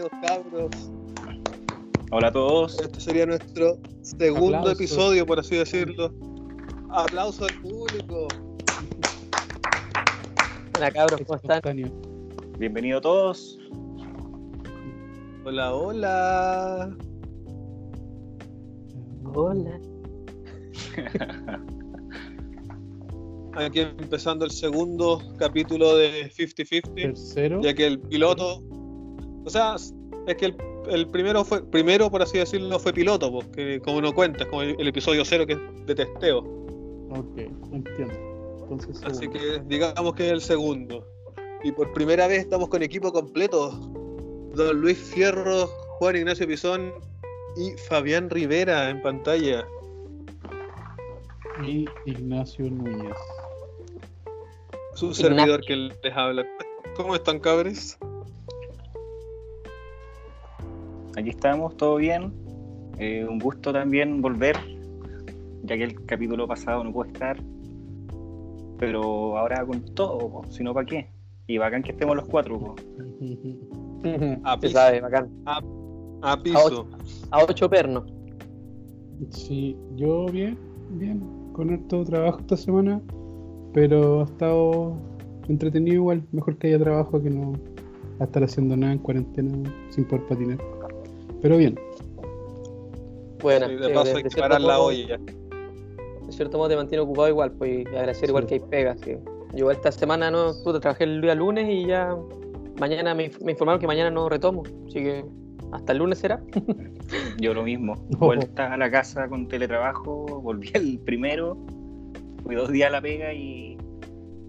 bienvenidos cabros. Hola a todos. Este sería nuestro segundo Aplausos. episodio, por así decirlo. Aplauso al público. Hola cabros, ¿cómo están? Bienvenidos todos. Hola, hola. Hola. Aquí empezando el segundo capítulo de 50-50, Tercero. ya que el piloto, o sea, es que el, el primero fue, primero por así decirlo, fue piloto, porque como no cuenta, es como el, el episodio cero que es de testeo. Ok, entiendo. Entonces, Así que digamos que es el segundo. Y por primera vez estamos con equipo completo. Don Luis Fierro, Juan Ignacio Pizón y Fabián Rivera en pantalla. Y Ignacio Núñez. Su Ignacio. servidor que les habla. ¿Cómo están, cabres? Aquí estamos, todo bien. Eh, un gusto también volver, ya que el capítulo pasado no puede estar. Pero ahora con todo, po, si no, ¿para qué? Y bacán que estemos los cuatro. po. A Se piso. sabe, bacán. A piso. A ocho pernos. Sí, yo bien, bien, con harto trabajo esta semana, pero ha estado entretenido igual, mejor que haya trabajo que no a estar haciendo nada en cuarentena sin poder patinar. Pero bien, Buena. Sí, sí, de paso de- hay de que cierto parar la modo- olla. De cierto modo te mantiene ocupado igual, pues y agradecer igual Sí. que hay pegas. Que... Yo esta semana no pude trabajé el día lunes y ya mañana me, me informaron que mañana no retomo. Así que hasta el lunes será. Yo lo mismo. Vuelta a la casa con teletrabajo, volví el primero, fui dos días a la pega y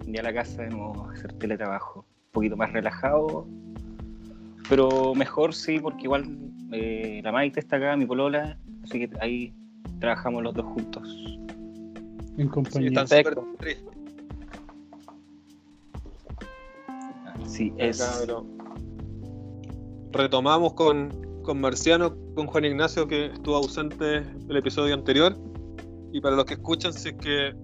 ya a la casa de nuevo a hacer teletrabajo. Un poquito más relajado, pero mejor sí, porque igual eh, la Maite está acá, mi polola, así que ahí trabajamos los dos juntos. en Sí, compañía. están súper Perfecto. tristes. Sí, es. Retomamos con, con Marciano, con Juan Ignacio, que estuvo ausente el episodio anterior. Y para los que escuchan, si es que,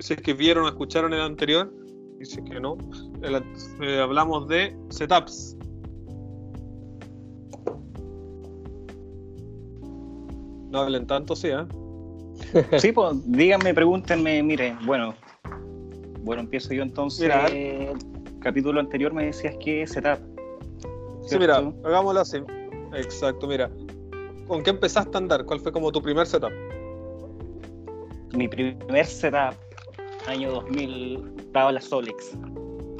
si es que vieron o escucharon el anterior, y si es que no, el eh, hablamos de setups. No hablen tanto, sí, ¿eh? Sí, pues díganme, pregúntenme, miren, bueno, bueno, empiezo yo entonces. Mira. El capítulo anterior me decías que setup. Sí, mira, ¿cierto? hagámoslo así. Exacto, mira. ¿Con qué empezaste a andar? ¿Cuál fue como tu primer setup? Mi primer setup, año 2000, tabla Solex.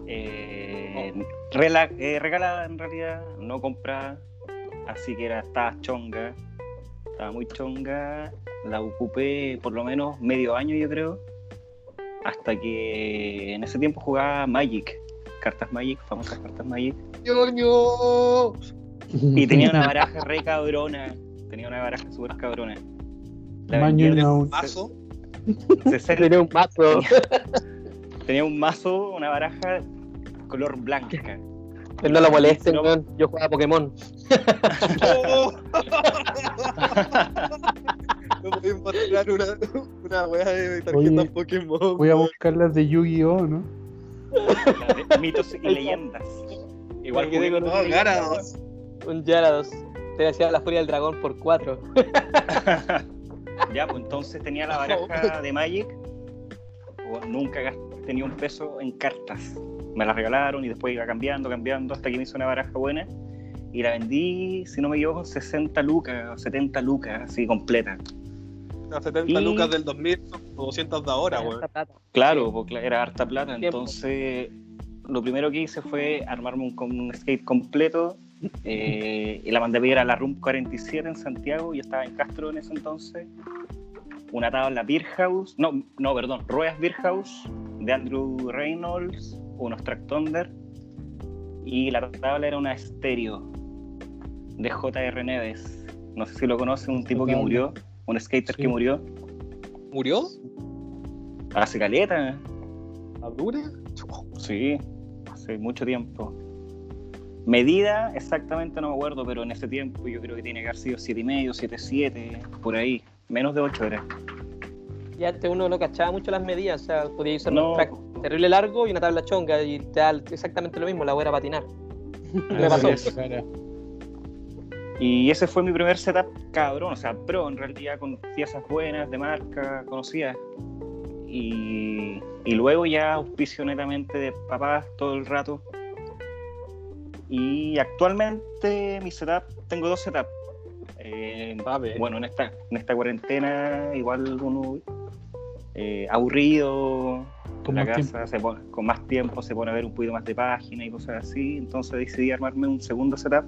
Eh, rela- eh, regalada en realidad, no comprada. Así que era, estaba chonga. Estaba muy chonga. La ocupé por lo menos medio año, yo creo. Hasta que en ese tiempo jugaba Magic. Cartas Magic, famosas cartas Magic. ¡Ñoño! Y tenía una baraja re cabrona. Tenía una baraja súper cabrona. La vendía un- ¿Mazo? 60 Tenía un mazo. Tenía un mazo, una baraja color blanca. Pero no lo molesten, No. weón. Yo jugaba Pokémon. ¡Oh! No podéis mostrar una, una weá de tarjetas Oye, Pokémon. Voy a buscar las de Yu-Gi-Oh, ¿no? de mitos y leyendas. Igual tengo con No, Gyarados. Un Gyarados. Te hacía la furia del dragón por cuatro. Ya, pues entonces tenía la baraja de Magic. O nunca tenía un peso en cartas. Me la regalaron y después iba cambiando, cambiando, hasta que me hizo una baraja buena. Y la vendí, si no me equivoco, 60 lucas o 70 lucas, así completa. Las 70 Y- lucas del 2000 o 200 de ahora, plata. Claro, porque era harta plata. Entonces, lo primero que hice fue armarme un skate completo. eh, y la mandé a pedir a la Room 47 en Santiago. Yo estaba en Castro en ese entonces. Una tabla Beer House. No, no, perdón. Ruedas Beer House de Andrew Reynolds. Unos Track Thunder. Y la tabla era una estéreo de J.R. Neves. No sé si lo conocen, un tipo que murió. Un skater Sí. que murió. ¿Murió? Hace caleta. ¿La dura? Sí, hace mucho tiempo. Medida, exactamente no me acuerdo, pero en ese tiempo yo creo que tiene que haber sido 7,5, 7,7, por ahí. Menos de 8 era. Y antes uno no cachaba mucho las medidas, o sea, podía usar No. track terrible largo y una tabla chonga y te da exactamente lo mismo, la voy a patinar. Me pasó. Y ese fue mi primer setup cabrón, o sea, pro en realidad, con piezas buenas, de marca, conocidas. Y, y luego ya auspicio netamente de papás todo el rato. Y actualmente mi setup, tengo dos setups. Eh, bueno, en esta, en esta cuarentena igual uno eh, aburrido, Con la más casa se pone- con más tiempo se pone a ver un poquito más de página y cosas así, entonces decidí armarme un segundo setup.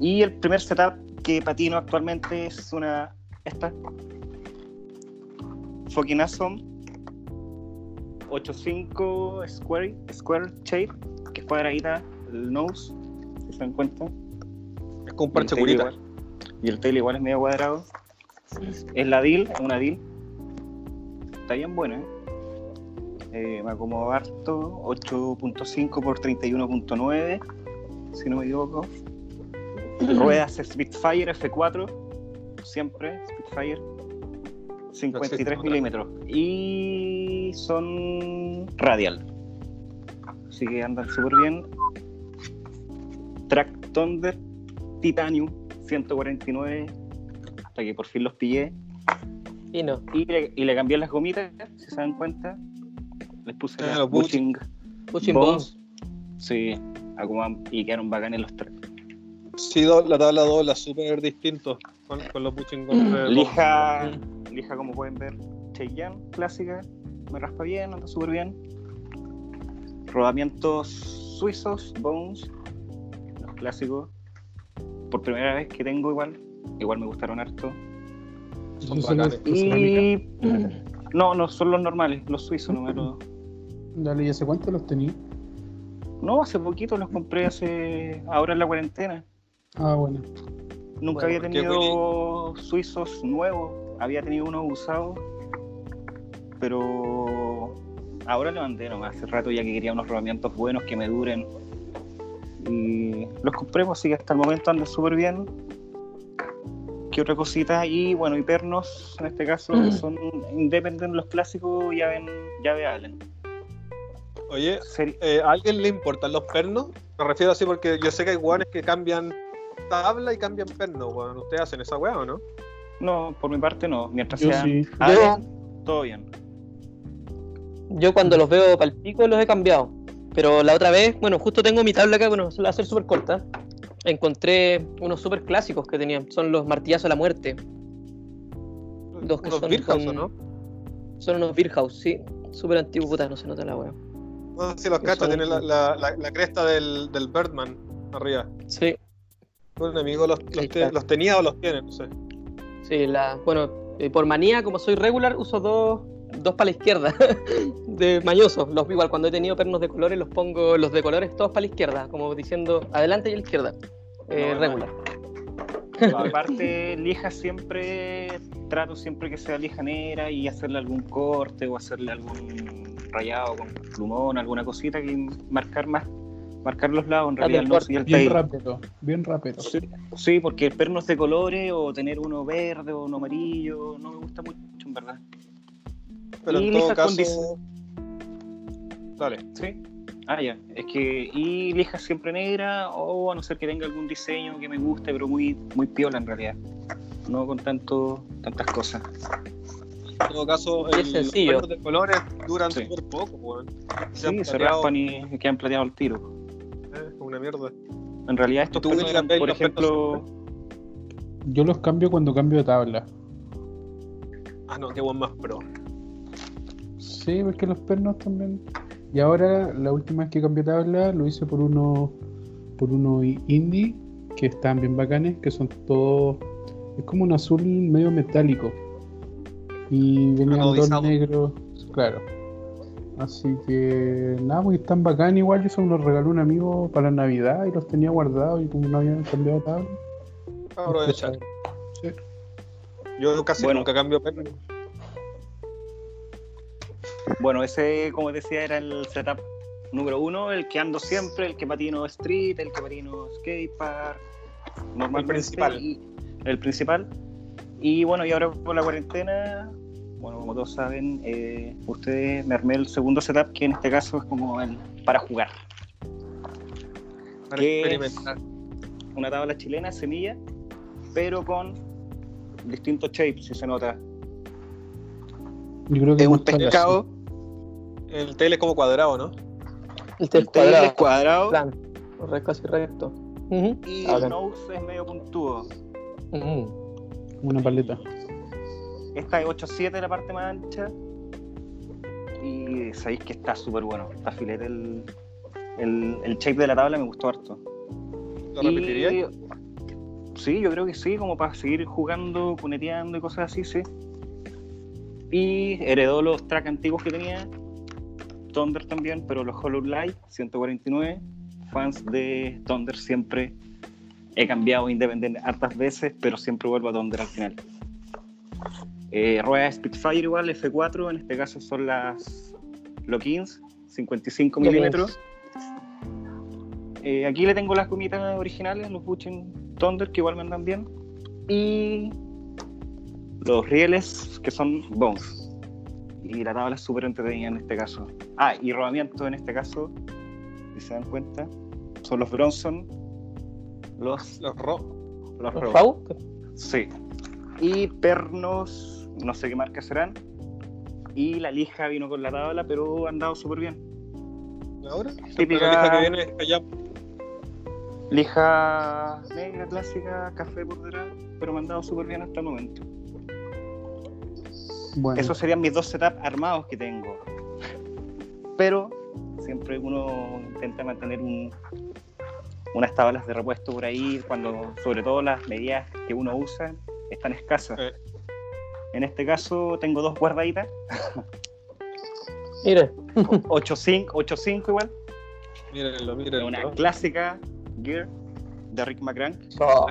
Y el primer setup que patino actualmente es una esta Fucking Awesome 85 Square, Square Shape, que es cuadradita, el nose, si se dan cuenta. Es con un Y parche curita. igual- Y el tail igual es medio cuadrado. Es la deal, es una deal. Está bien buena. ¿eh? Eh, me acomodo harto. 8.5 por 31.9, si no me equivoco. Ruedas Spitfire F4, siempre Spitfire. 53 otra. milímetros. Y son radial. Así que andan súper bien. Track Thunder Titanium 149 hasta que por fin los pillé Y no. y le, y le cambié las gomitas si se dan cuenta. Les puse Ah, las los bushing Pushing bones. Bones. sí y quedaron bacanes los tres. Sí, do- la tabla dobla súper distinto con, con los pushing con lija lija como pueden ver Cheyenne clásica. Me raspa bien anda súper bien. Rodamientos suizos bones los clásicos. Por primera vez que tengo igual igual me gustaron harto Son bacanes. Y. No, no, son los normales, los suizos, no me los- Dale, ¿y hace cuánto los tenía? No, hace poquito los compré, hace. Ahora en la cuarentena. Ah, bueno. Nunca Bueno, había tenido suizos nuevos, había tenido unos usados, pero ahora le mandé nomás. Hace rato ya que quería unos rodamientos buenos que me duren. Y los compré, pues, así que hasta el momento andan súper bien. ¿Qué otra cosita? Y bueno, y pernos, en este caso, que son independientes los clásicos, llave, llave Allen. Oye, Seri- eh, ¿a alguien le importan los pernos? Me refiero así porque yo sé que hay guanes que cambian tabla y cambian perno, weón. ¿Ustedes hacen esa weá o no? No, por mi parte no. Mientras Yo sean sí. Allen, todo bien. Yo cuando los veo para el pico los he cambiado. Pero la otra vez, bueno, justo tengo mi tabla acá, bueno, se la va a hacer súper corta. Encontré unos súper clásicos que tenían. Son los martillazos a la muerte. Los que Unos son con- ¿o ¿no? Son unos Beer House, sí. Súper antiguos, puta, no se nota la wea. No sé si los cachas, tienen la, la, la, la cresta del, del Birdman arriba. Sí, Un amigo los, los, Sí, te- claro. los tenía o los tiene, no sé. sí, la. Bueno, eh, por manía, como soy regular, uso dos, dos para la izquierda. de mañoso. Los igual cuando he tenido pernos de colores los pongo los de colores todos para la izquierda, como diciendo adelante y a la izquierda. Eh, No, regular. Aparte, lija siempre, trato siempre que sea lija negra y hacerle algún corte o hacerle algún rayado con plumón, alguna cosita que marcar más, marcar los lados en realidad el Bien tail. rápido, bien rápido. Sí, sí, porque pernos de colores o tener uno verde o uno amarillo no me gusta mucho, en verdad. Pero Y en todo caso. Dale. Sí. Ah, ya. Es que. Y lija siempre negra, o a no ser que tenga algún diseño que me guste, pero muy, muy piola en realidad. No con tanto, tantas cosas. En todo caso, el- los de colores duran Sí. súper poco, weón. Sí, han se plateado, raspan y quedan plateados al tiro. eh, una mierda. En realidad, estos ¿Tú, pernos eran, por ejemplo. Yo los cambio cuando cambio de tabla. Ah, no, qué buen más pro. Sí, porque los pernos también. Y ahora, la última vez que cambié tabla, lo hice por uno por uno indie, que están bien bacanes, que son todos. Es como un azul medio metálico. Y venían dos negros, claro. Así que nada, pues están bacán igual. Yo se los regaló un amigo para Navidad y los tenía guardados y como no habían cambiado tabla. Aprovechar. Sí. Yo casi Bueno. nunca cambio perno. Bueno, ese, como decía, era el setup número uno, el que ando siempre, el que patino street, el que patino skatepark, normalmente. principal. y- el principal. Y bueno, y ahora por la cuarentena, bueno, como todos saben, eh, ustedes me armé el segundo setup, que en este caso es como el para jugar. Para ¿Qué es? experimentar. una tabla chilena, semilla, pero con distintos shapes, si se nota. Yo creo que Es un pescado, El tail es como cuadrado, ¿no? El tail el tail cuadrado. es cuadrado Plan. Casi recto. Y Ah, el nose es medio puntudo. Ujú. Una paleta. Esta es 8.7 la parte más ancha. Y sabéis que está súper bueno. Está filete el, el, el shape de la tabla, me gustó harto. ¿Lo Y- repetirías? Sí, yo creo que sí, como para seguir jugando, puneteando y cosas así, sí. Y heredó los tracks antiguos que tenía. Thunder también, pero los Hollow Light 149. Fans de Thunder siempre he cambiado independiente hartas veces, pero siempre vuelvo a Thunder al final. Eh, ruedas Spitfire igual, F4, en este caso son las Lockins, 55 Lock-ins. milímetros. Eh, aquí le tengo las gomitas originales, los Buchin Thunder, que igual me andan bien. Y los rieles, que son Bones. Y la tabla es súper entretenida en este caso. Ah, y rodamiento en este caso, si se dan cuenta, son los Bronson, los, Los ro los ¿Los. FAU? Sí. Y pernos, no sé qué marca serán. Y la lija vino con la tabla, pero ha andado súper bien. ¿Ahora? Típica- La lija que viene allá. Lija negra, clásica, café por detrás, pero me han dado súper bien hasta el momento. Bueno, Esos serían mis dos setups armados que tengo. Pero siempre uno intenta mantener un- unas tablas de repuesto por ahí, cuando sobre todo las medidas que uno usa están escasas. Eh. En este caso tengo dos guardaditas, Mire, 8.5 8.5 igual, Mírenlo, mírenlo. una clásica Gear de Rick McCrank, oh,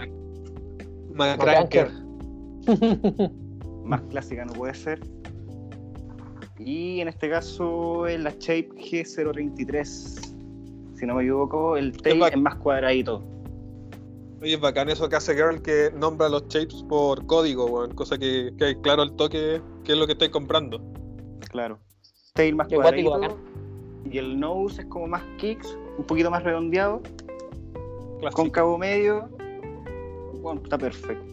McCranker. más clásica no puede ser. Y en este caso es la Shape G033, si no me equivoco, el tail bac- es más cuadradito. Oye, es bacán eso que hace Girl que nombra los shapes por código, weón. Cosa que, que hay claro al toque qué es lo que estáis comprando. Claro. Tail más Qué guático, cuadradito. Y el nose es como más kicks, un poquito más redondeado, Clásico. cóncavo medio. Bueno, está perfecto.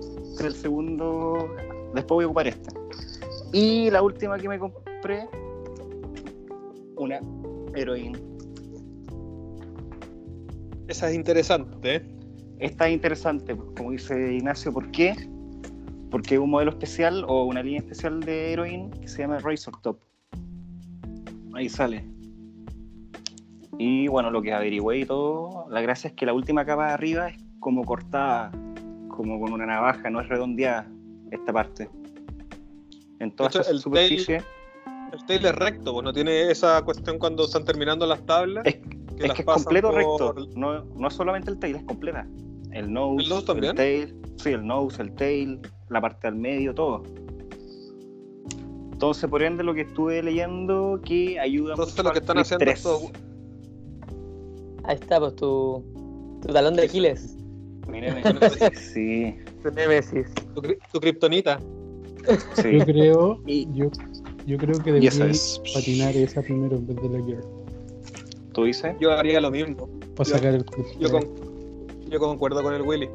Este es el segundo. Después voy a ocupar esta. Y la última que me compré, una heroína. Esa es interesante, ¿eh? Esta es interesante, como dice Ignacio, ¿por qué? Porque es un modelo especial o una línea especial de Heroin que se llama Razor Top. Ahí sale. Y bueno, lo que averigüé y todo, la gracia es que la última capa de arriba es como cortada, como con una navaja, no es redondeada esta parte. En toda De hecho, esa el superficie. El tail es recto, pues no tiene esa cuestión cuando están terminando las tablas. Es, que es las que es completo por- recto. No, no es solamente el tail, es completa. El nose, ¿El nose también? tail. Sí, el nose, el tail, la parte del medio, todo. Entonces, por ende, lo que estuve leyendo que ayuda Entonces, mucho lo que al están haciendo 3. estos- ahí está, pues tu, tu talón de Aquiles. Míreme. sí, Tu Nemesis. Tu, tu kriptonita. sí. yo creo, Y- yo, yo creo que debería es. patinar esa primero en vez de la Gear. ¿Tú dices? Yo haría lo mismo. Para Yo- sacar el. Yo, con- yo concuerdo con el Willy.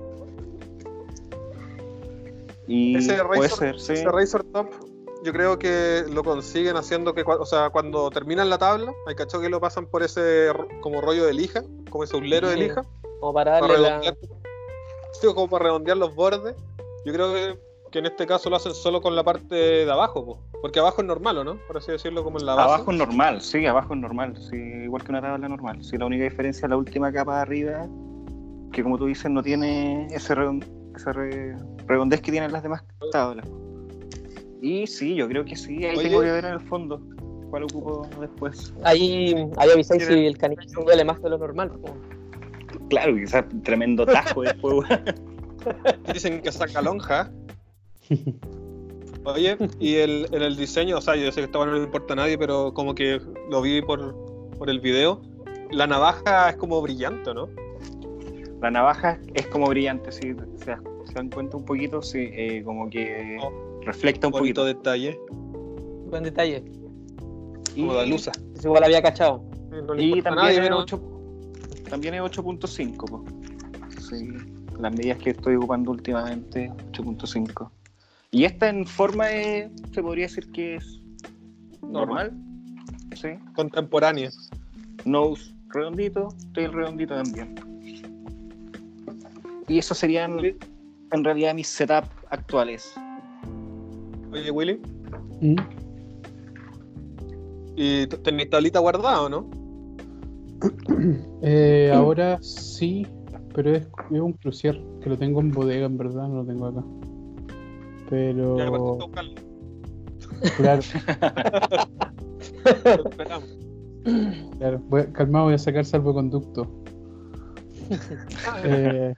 Y Ese puede Razor, ser, sí. ese Razor Top, yo creo que lo consiguen haciendo que, o sea, cuando terminan la tabla, hay cacho que lo pasan por ese como rollo de lija, como ese ublero de Sí. lija, Como para para darle la. Como para redondear los bordes. Yo creo que, que en este caso lo hacen solo con la parte de abajo, po, porque abajo es normal, ¿o no? Por así decirlo, como en la base. Abajo es normal, sí, abajo es normal, sí, igual que una tabla normal. Sí, la única diferencia es la última capa de arriba, que como tú dices, no tiene ese, redon- ese re- redondez que tienen las demás tablas. Y sí, yo creo que sí, ahí Oye. tengo que ver en el fondo cuál ocupo después. Ahí, ahí avisáis si el caniche duele más de lo normal. Claro, quizás tremendo tajo después. weón. Dicen que saca lonja. Oye, y el, en el diseño, o sea, yo sé que esto no le importa a nadie, pero como que lo vi por, por el video. La navaja es como brillante, ¿no? La navaja es como brillante, sí, se, se dan cuenta un poquito, sí, eh, como que Oh, reflecta un poquito. detalle. Buen detalle. Como la luza. Igual había cachado. No le Y importa a también, nadie, es pero 8 también es 8.5, po. sí. Las medidas que estoy ocupando últimamente, 8.5. Y esta en forma de, se podría decir que es normal. Sí. Contemporánea. Nose redondito, tail redondito también. Y eso serían en realidad mis setups actuales. Oye, Willy, ¿Mm? ¿y t- tenés tablita guardada o no? Eh, ahora sí, pero es, es un crucier que lo tengo en bodega, en verdad, no lo tengo acá. Pero, claro, claro. Voy, calmado, voy a sacar salvoconducto. Eh,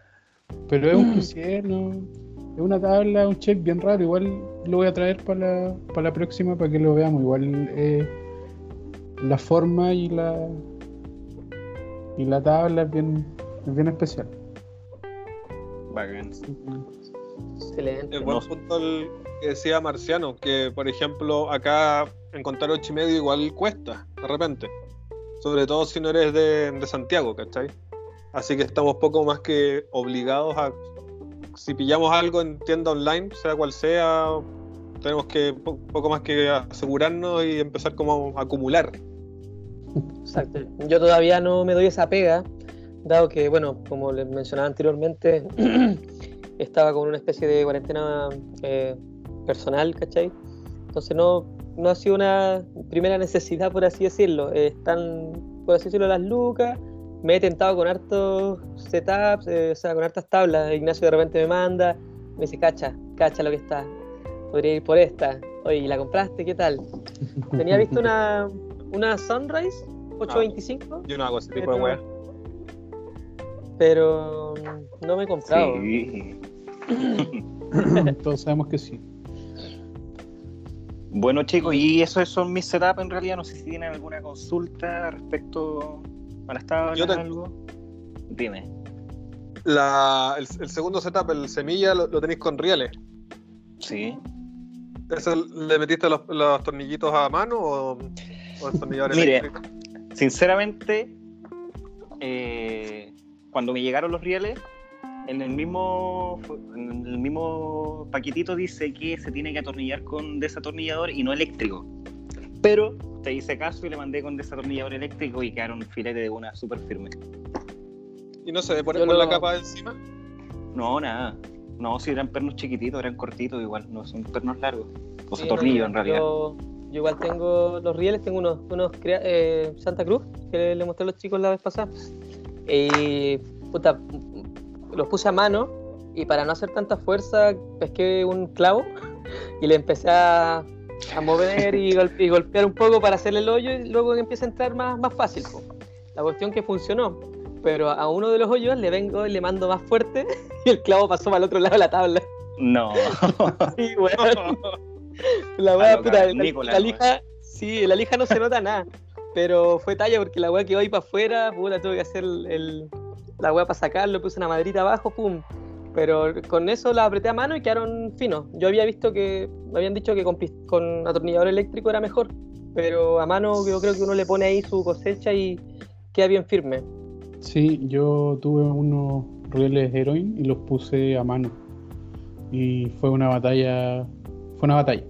pero es un crucier, ¿no? Es una tabla, un check bien raro. Igual lo voy a traer para la, para la próxima para que lo veamos. Igual eh, la forma y la y la tabla es bien, es bien especial. Bacán. Excelente. Es buen No. punto el que decía Marciano, que por ejemplo acá encontrar ocho y medio igual cuesta, de repente. Sobre todo si no eres de, de Santiago, ¿cachai? Así que estamos poco más que obligados a. Si pillamos algo en tienda online, sea cual sea, tenemos que po- poco más que asegurarnos y empezar como a acumular. Exacto. Yo todavía no me doy esa pega, dado que, bueno, como les mencionaba anteriormente, estaba con una especie de cuarentena eh, personal, ¿cachai? Entonces no, no ha sido una primera necesidad, por así decirlo. Eh, están, por así decirlo, las lucas. Me he tentado con hartos setups, eh, o sea, con hartas tablas. Ignacio de repente me manda, me dice, cacha, cacha lo que está. Podría ir por esta. Oye, ¿y ¿la compraste? ¿Qué tal? Tenía visto una, una Sunrise 825, Yo no hago ese tipo de Pero- weas. pero no me he comprado. Sí. Todos sabemos que sí. Bueno chicos, y esos son mis setups en realidad. No sé si tienen alguna consulta respecto a las tablas Yo te- algo. Dime. La- el, el segundo setup, el semilla, lo, lo tenéis con rieles. Sí. ¿Eso le metiste los, los tornillitos a mano o, o Mire. eléctrico? Sinceramente, eh, cuando me llegaron los rieles, en el mismo en el mismo paquetito dice que se tiene que atornillar con desatornillador y no eléctrico. Pero te hice caso y le mandé con desatornillador eléctrico y quedaron filete de una súper firme. ¿Y no se por, Yo por lo- la capa de encima? No, nada. No, si eran pernos chiquititos, eran cortitos igual, no son pernos largos. O sea, Sí, no, tornillo en realidad. Yo, yo igual tengo los rieles, tengo unos, unos crea- eh, Santa Cruz que le mostré a los chicos la vez pasada. Y puta, los puse a mano y para no hacer tanta fuerza pesqué un clavo y le empecé a, a mover y, gol- y golpear un poco para hacerle el hoyo y luego empieza a entrar más, más fácil. po. La cuestión que funcionó. Pero a uno de los hoyos le vengo y le mando más fuerte y el clavo pasó para el otro lado de la tabla. No. Sí, weón. La weá, lo puta, la, la lija, sí, la lija no se nota nada. Pero fue talla porque la weá quedó ahí para afuera, puta, tuve que hacer el, el- la weá para sacarlo, puse una madrita abajo, pum. Pero con eso la apreté a mano y quedaron finos. Yo había visto que, me habían dicho que con, con atornillador eléctrico era mejor. Pero a mano yo creo que uno le pone ahí su cosecha y queda bien firme. Sí, yo tuve unos rieles Heroin y los puse a mano. Y fue una batalla. Fue una batalla.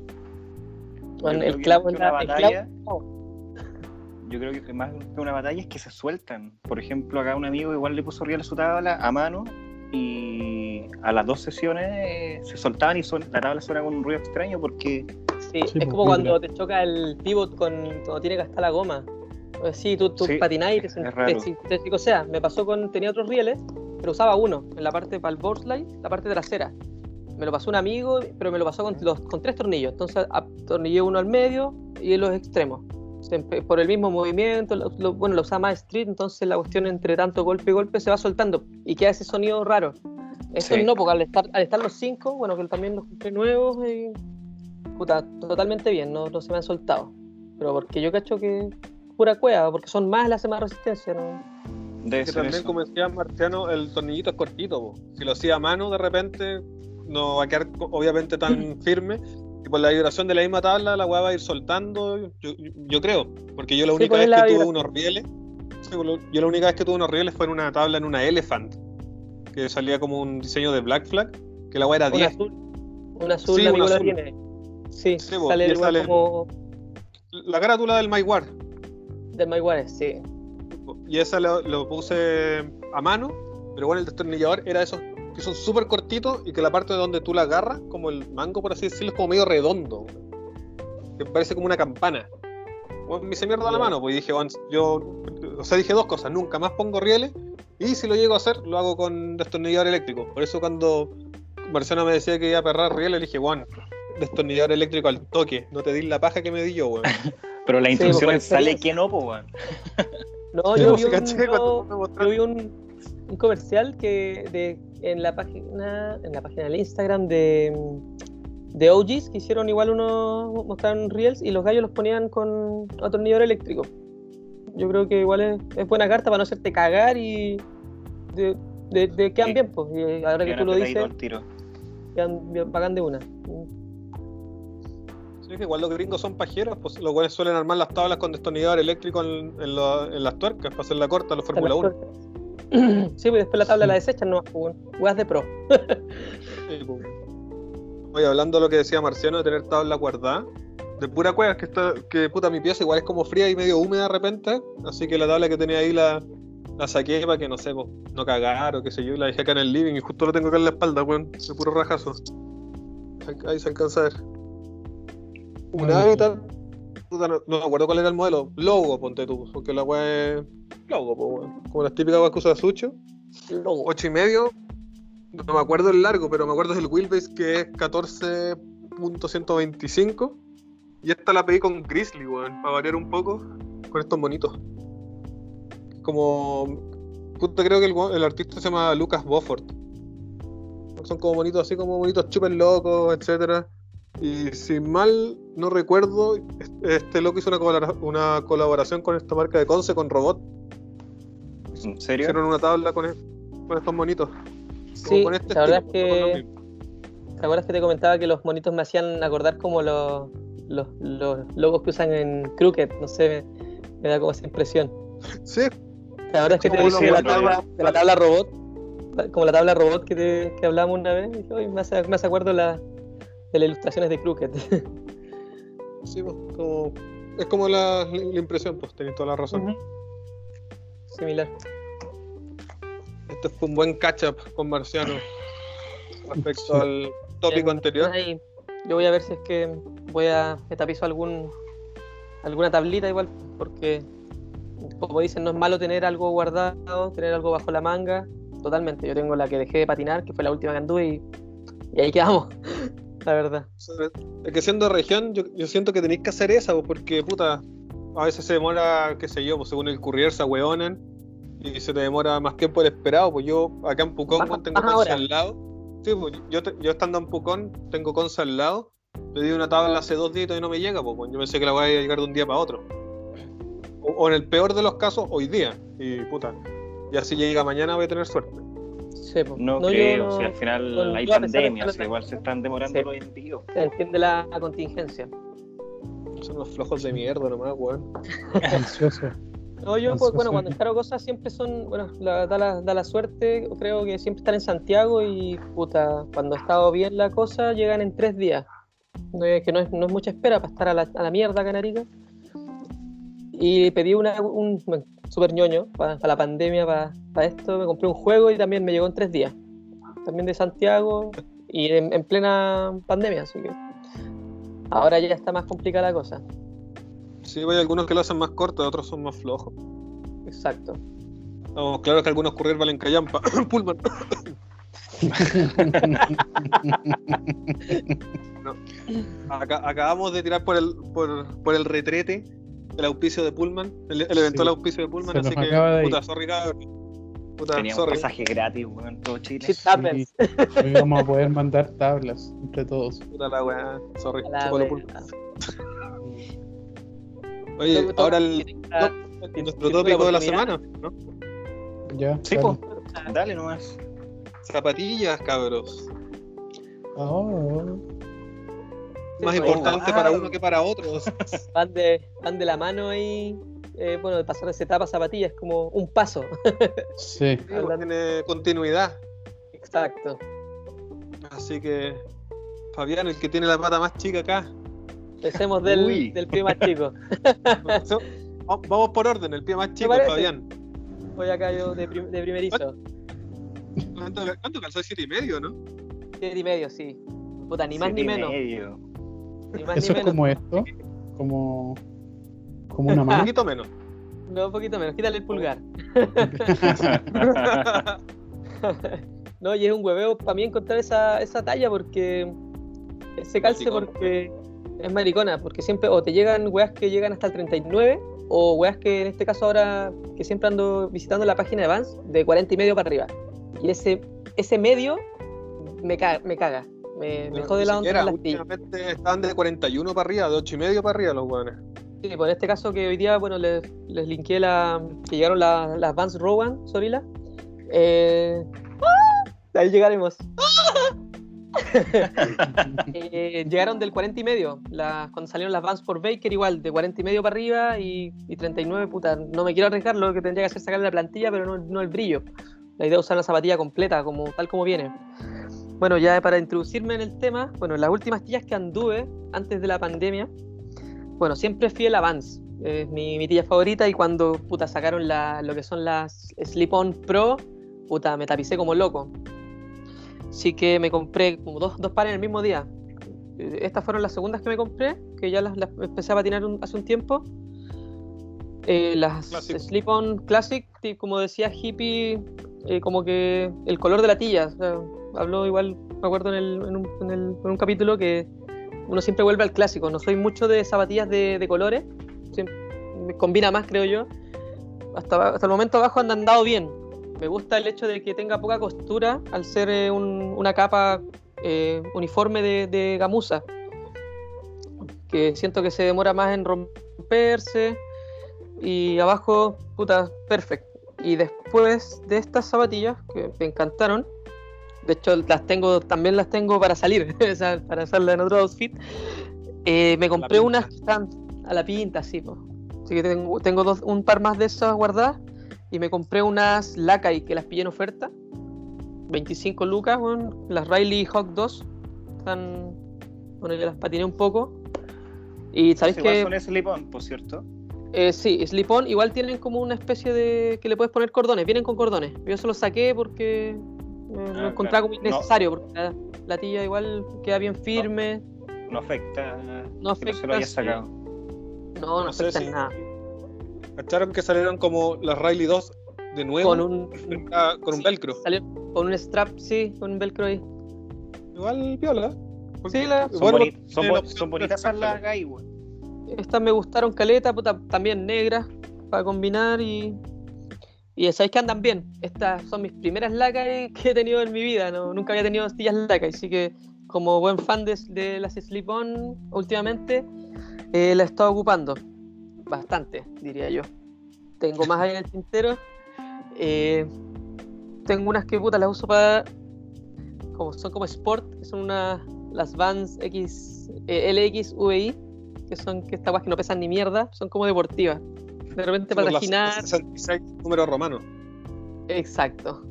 Bueno, el clavo en la, batalla- clavo- Yo creo que más que una batalla es que se sueltan. Por ejemplo, acá un amigo igual le puso riel a su tabla a mano y a las dos sesiones eh, se soltaban y son- la tabla suena con un ruido extraño porque Sí, Sí, es pues, como cuando te choca el pivot con, cuando tiene que gastar la goma. Pues sí, tú, tú Sí, patinás y te- te- O sea, me pasó con. Tenía otros rieles, pero usaba uno en la parte para el board slide, la parte trasera. Me lo pasó un amigo, pero me lo pasó con, los, con tres tornillos. Entonces atornillé uno al medio y en los extremos. Por el mismo movimiento, lo- lo- bueno, lo usaba más street, entonces la cuestión entre tanto golpe y golpe se va soltando y queda ese sonido raro. Esto Sí. no, porque al estar, al estar los cinco, bueno, que también los compré nuevos, y, puta, totalmente bien, no, no se me han soltado. Pero porque yo cacho que pura cueva, porque son más, hace más resistencia, ¿no? debe Que también, eso. como decía Marciano, el tornillito es cortito. po. Si lo hacía a mano, de repente no va a quedar obviamente tan firme. Y por la vibración de la misma tabla, la weá va a ir soltando, yo, yo- yo creo. Porque yo la única vez la que tuve unos rieles, yo la única vez que tuve unos rieles fue en una tabla en una Elephant. que salía como un diseño de Black Flag, que la weá era Un 10. azul. Un azul, Sí, mi un amigo lo azul. tiene. Sí, sale sale- como La carátula del MyWar. del MyWare, sí. Y esa lo, lo puse a mano, pero bueno, el destornillador era esos que son súper cortitos y que la parte de donde tú la agarras, como el mango por así decirlo, es como medio redondo. Que parece como una campana. Bueno, me hice mierda a la mano, pues dije, bueno, yo, o sea, dije dos cosas, nunca más pongo rieles y si lo llego a hacer, lo hago con destornillador eléctrico. Por eso cuando Marciano me decía que iba a perrar rieles, le dije, bueno, destornillador eléctrico al toque, no te di la paja que me di yo, weón. Pero las Sí, por instrucciones sale que no, pues, weón. No, yo pues, vi, un, caché cuando yo- yo vi un, un comercial que de, en la página en la página del Instagram de, de OGs que hicieron igual unos mostraron reels y los gallos los ponían con atornillador eléctrico. Yo creo que igual es, es buena carta para no hacerte cagar y de, de, de- quedan Sí. bien, pues. Y ahora que Bien tú lo dices, tiro. quedan bien bacán de una. Sí, que igual los gringos son pajeros, pues los güeyes suelen armar las tablas con destornillador eléctrico en, en lo- en las tuercas para hacerla corta, los Fórmula 1. Sí, pues después la tabla la desechan, no, pues, weas de pro. Sí, pues. Oye, hablando de lo que decía Marciano de tener tabla guardada, de pura cueva, que, está, que puta mi pieza igual es como fría y medio húmeda de repente, así que la tabla que tenía ahí la, la saqué para que no sé, pues, no cagar o qué sé yo, y la dejé acá en el living y justo lo tengo acá en la espalda, weón, de puro rajazo. Ahí se alcanza a ver. Un hábitat, no, no me acuerdo cuál era el modelo, logo, ponte tú, porque la weá es logo, pues, como las típicas weas que usa Sucho. Logo. 8 y medio. No me acuerdo el largo, pero me acuerdo del wheelbase que es 14.125. Y esta la pedí con Grizzly, weón, para variar un poco con estos monitos. Como. Puta, creo que el, el artista se llama Lucas Beaufort. Son como bonitos, así como bonitos súper locos, etcétera. Y si mal no recuerdo, este loco hizo una, una colaboración con esta marca de Conce, con Robot. ¿En serio? Hicieron una tabla con, con estos monitos. Sí, Como con este la verdad es que. ¿Te acuerdas que te comentaba que los monitos me hacían acordar como los, los, los logos que usan en Crooked? No sé, me, me da como esa impresión. Sí, La verdad es que te Como dije de la, tabla, de la tabla robot, como la tabla robot que, te, que hablábamos una vez, dije, "Oye, me, hace, me hace acuerdo la, de las ilustraciones de Crooked. sí, pues, como, es como la, la impresión, pues tenéis toda la razón. Similar. Este fue un buen catch-up con Marciano respecto al tópico Bien, anterior. ahí, yo voy a ver si es que voy a me tapizo algún alguna tablita igual, porque como dicen, no es malo tener algo guardado, tener algo bajo la manga. Totalmente. Yo tengo la que dejé de patinar, que fue la última que anduve y, y ahí quedamos. La verdad. O sea, Es que siendo región, yo, yo siento que tenéis que hacer esa, pues, porque puta, a veces se demora, qué sé yo, pues según el courier se ahueonan y se te demora más tiempo del esperado. Pues yo acá en Pucón tengo más Conce al lado. Sí, pues yo, te- yo estando en Pucón tengo Conce al lado. Pedí una tabla hace dos días y no me llega, pues yo pensé que la voy a llegar de un día para otro. O, o en el peor de los casos, hoy día. Y puta, y así llega mañana voy a tener suerte. Sí, pues. No, yo creo, no- si al final no- hay yo a pesar de pandemias, estar- igual se están demorando Sí. los envíos. se entiende la, contingencia. Son los flojos de mierda nomás, weón. Ansioso. No, yo, Ansioso. pues, bueno, cuando encargo cosas siempre son, bueno, la- da, la, da la suerte, creo que siempre están en Santiago y, puta, cuando ha estado bien la cosa, llegan en tres días. No es- que no es, no es mucha espera para estar a la, a la mierda, Canarica. Y pedí una, un super ñoño para, la pandemia, para, para esto. Me compré un juego y también me llegó en tres días. También de Santiago y en, en plena pandemia, así que ahora ya está más complicada la cosa. Sí, hay algunos que lo hacen más corto, otros son más flojos. Exacto. Claro que algunos courier valen callampa. Pullman. No. Acá- acabamos de tirar por el, por, por el retrete el auspicio de Pullman, el, el eventual Sí. auspicio de Pullman, Se así que puta, sorry cabrón. Puta, Tenía un sorry. pasaje gratis, weón, todo Chile. Shit happens. Hoy vamos a poder mandar tablas entre todos. Puta la weá, sorry. La wea. Pullman. Oye, ahora el, Ah, nuestro tópico de la semana, ¿no? Ya. Sí, dale. po. Dale nomás. Zapatillas, cabros. Oh, Más Sí, importante ah. para uno que para otros. van de, van de la mano ahí. eh, bueno, de pasar de esa etapa a zapatillas es como un paso. sí. Pues, tiene continuidad. Exacto. Así que, Fabián, el que tiene la pata más chica acá. Empecemos del, Uy. del pie más chico. Vamos por orden, el pie más chico? Fabián. Voy acá yo de, prim- de primerizo. ¿Cuánto, cuánto calzó? Siete y medio, ¿no? Siete y medio, sí. Puta, ni más Siete ni y menos. medio. Ni más Eso ni es como esto. Como. Como una Un mano. poquito menos. No, un poquito menos. Quítale el pulgar. no, y es un hueveo para mí encontrar esa, esa talla porque. Ese calce porque es maricona. Porque siempre o te llegan weas que llegan hasta el 39 o weas que en este caso ahora que siempre ando visitando la página de Vans de 40 y medio para arriba. Y ese, ese medio me caga. Me, caga. Me, me jode la onda últimamente estaban de 41 para arriba, de 8 y medio para arriba los hueones. Sí, pues en este caso que hoy día, bueno, les, les linké la, que llegaron la- las Vans Rowan, Sorila. Eh, ¡ah! ahí llegaremos. Eh, llegaron del 40 y medio, las- cuando salieron las Vans por Baker igual, de 40 y medio para arriba y, y 39, puta, no me quiero arriesgar, lo que tendría que hacer es sacarle la plantilla, pero no, no el brillo. La idea es usar la zapatilla completa, como, tal como viene. Bueno, ya para introducirme en el tema, bueno, las últimas tillas que anduve antes de la pandemia, bueno, siempre fiel a Vans. Es mi, mi tilla favorita y cuando puta, sacaron la- lo que son las Slip-On Pro, puta, me tapicé como loco. Así que me compré como dos, dos pares en el mismo día. Estas fueron las segundas que me compré, que ya las, las empecé a patinar un- hace un tiempo. Eh, las. Slip-On Classic, como decía Hippie, eh, como que el color de la tilla. o sea, habló igual, me acuerdo en, el- en un, en el- en un capítulo que uno siempre vuelve al clásico. No soy mucho de zapatillas de, de colores. Siempre- me combina más, creo yo. Hasta, hasta el momento abajo han andado bien. Me gusta el hecho de que tenga poca costura al ser eh, un- una capa eh, uniforme de, de gamuza. Que siento que se demora más en romperse. Y abajo, puta, perfecto. Y después de estas zapatillas, que me encantaron, de hecho las tengo, también las tengo para salir, para hacerla en otro outfit. Eh, me compré unas que están a la pinta, sí, po. Así que tengo, tengo dos, un par más de esas guardadas. Y me compré unas Lakai que las pillé en oferta. 25 lucas, weón. las Riley Hawk 2. Están. Bueno, yo las patiné un poco. Y sabéis Igual que. son slip-on, por cierto. Eh, sí, slip-on igual tienen como una especie de que le puedes poner cordones, vienen con cordones. Yo se los saqué porque eh, lo Ah, encontraba claro. como innecesario, porque la, la tilla igual queda bien firme, No afecta. no que no se afecta. lo haya sacado. No, no, No afecta si- en nada. ¿Cacharon que salieron como las Riley 2 de nuevo? Con un, Ah, con un velcro. salió con un strap, sí, con un velcro ahí. Igual piola. Sí, la- Son, Bueno, boni- son, bo- son bonitas esas. Estas me gustaron caleta, puta, también negras, para combinar y. Y sabéis que andan bien. Estas son mis primeras lacas que he tenido en mi vida. ¿no? Nunca había tenido astillas lacas, así que como buen fan de, de las Slip-On últimamente, eh, la he estado ocupando. Bastante, diría yo. Tengo más ahí en el tintero. Eh, tengo unas que puta las uso para. Como, son como sport, que son unas. Las Vans X, eh, LX VI, que son que estas que no pesan ni mierda, son como deportivas. De repente para las 66 número romano. Exacto.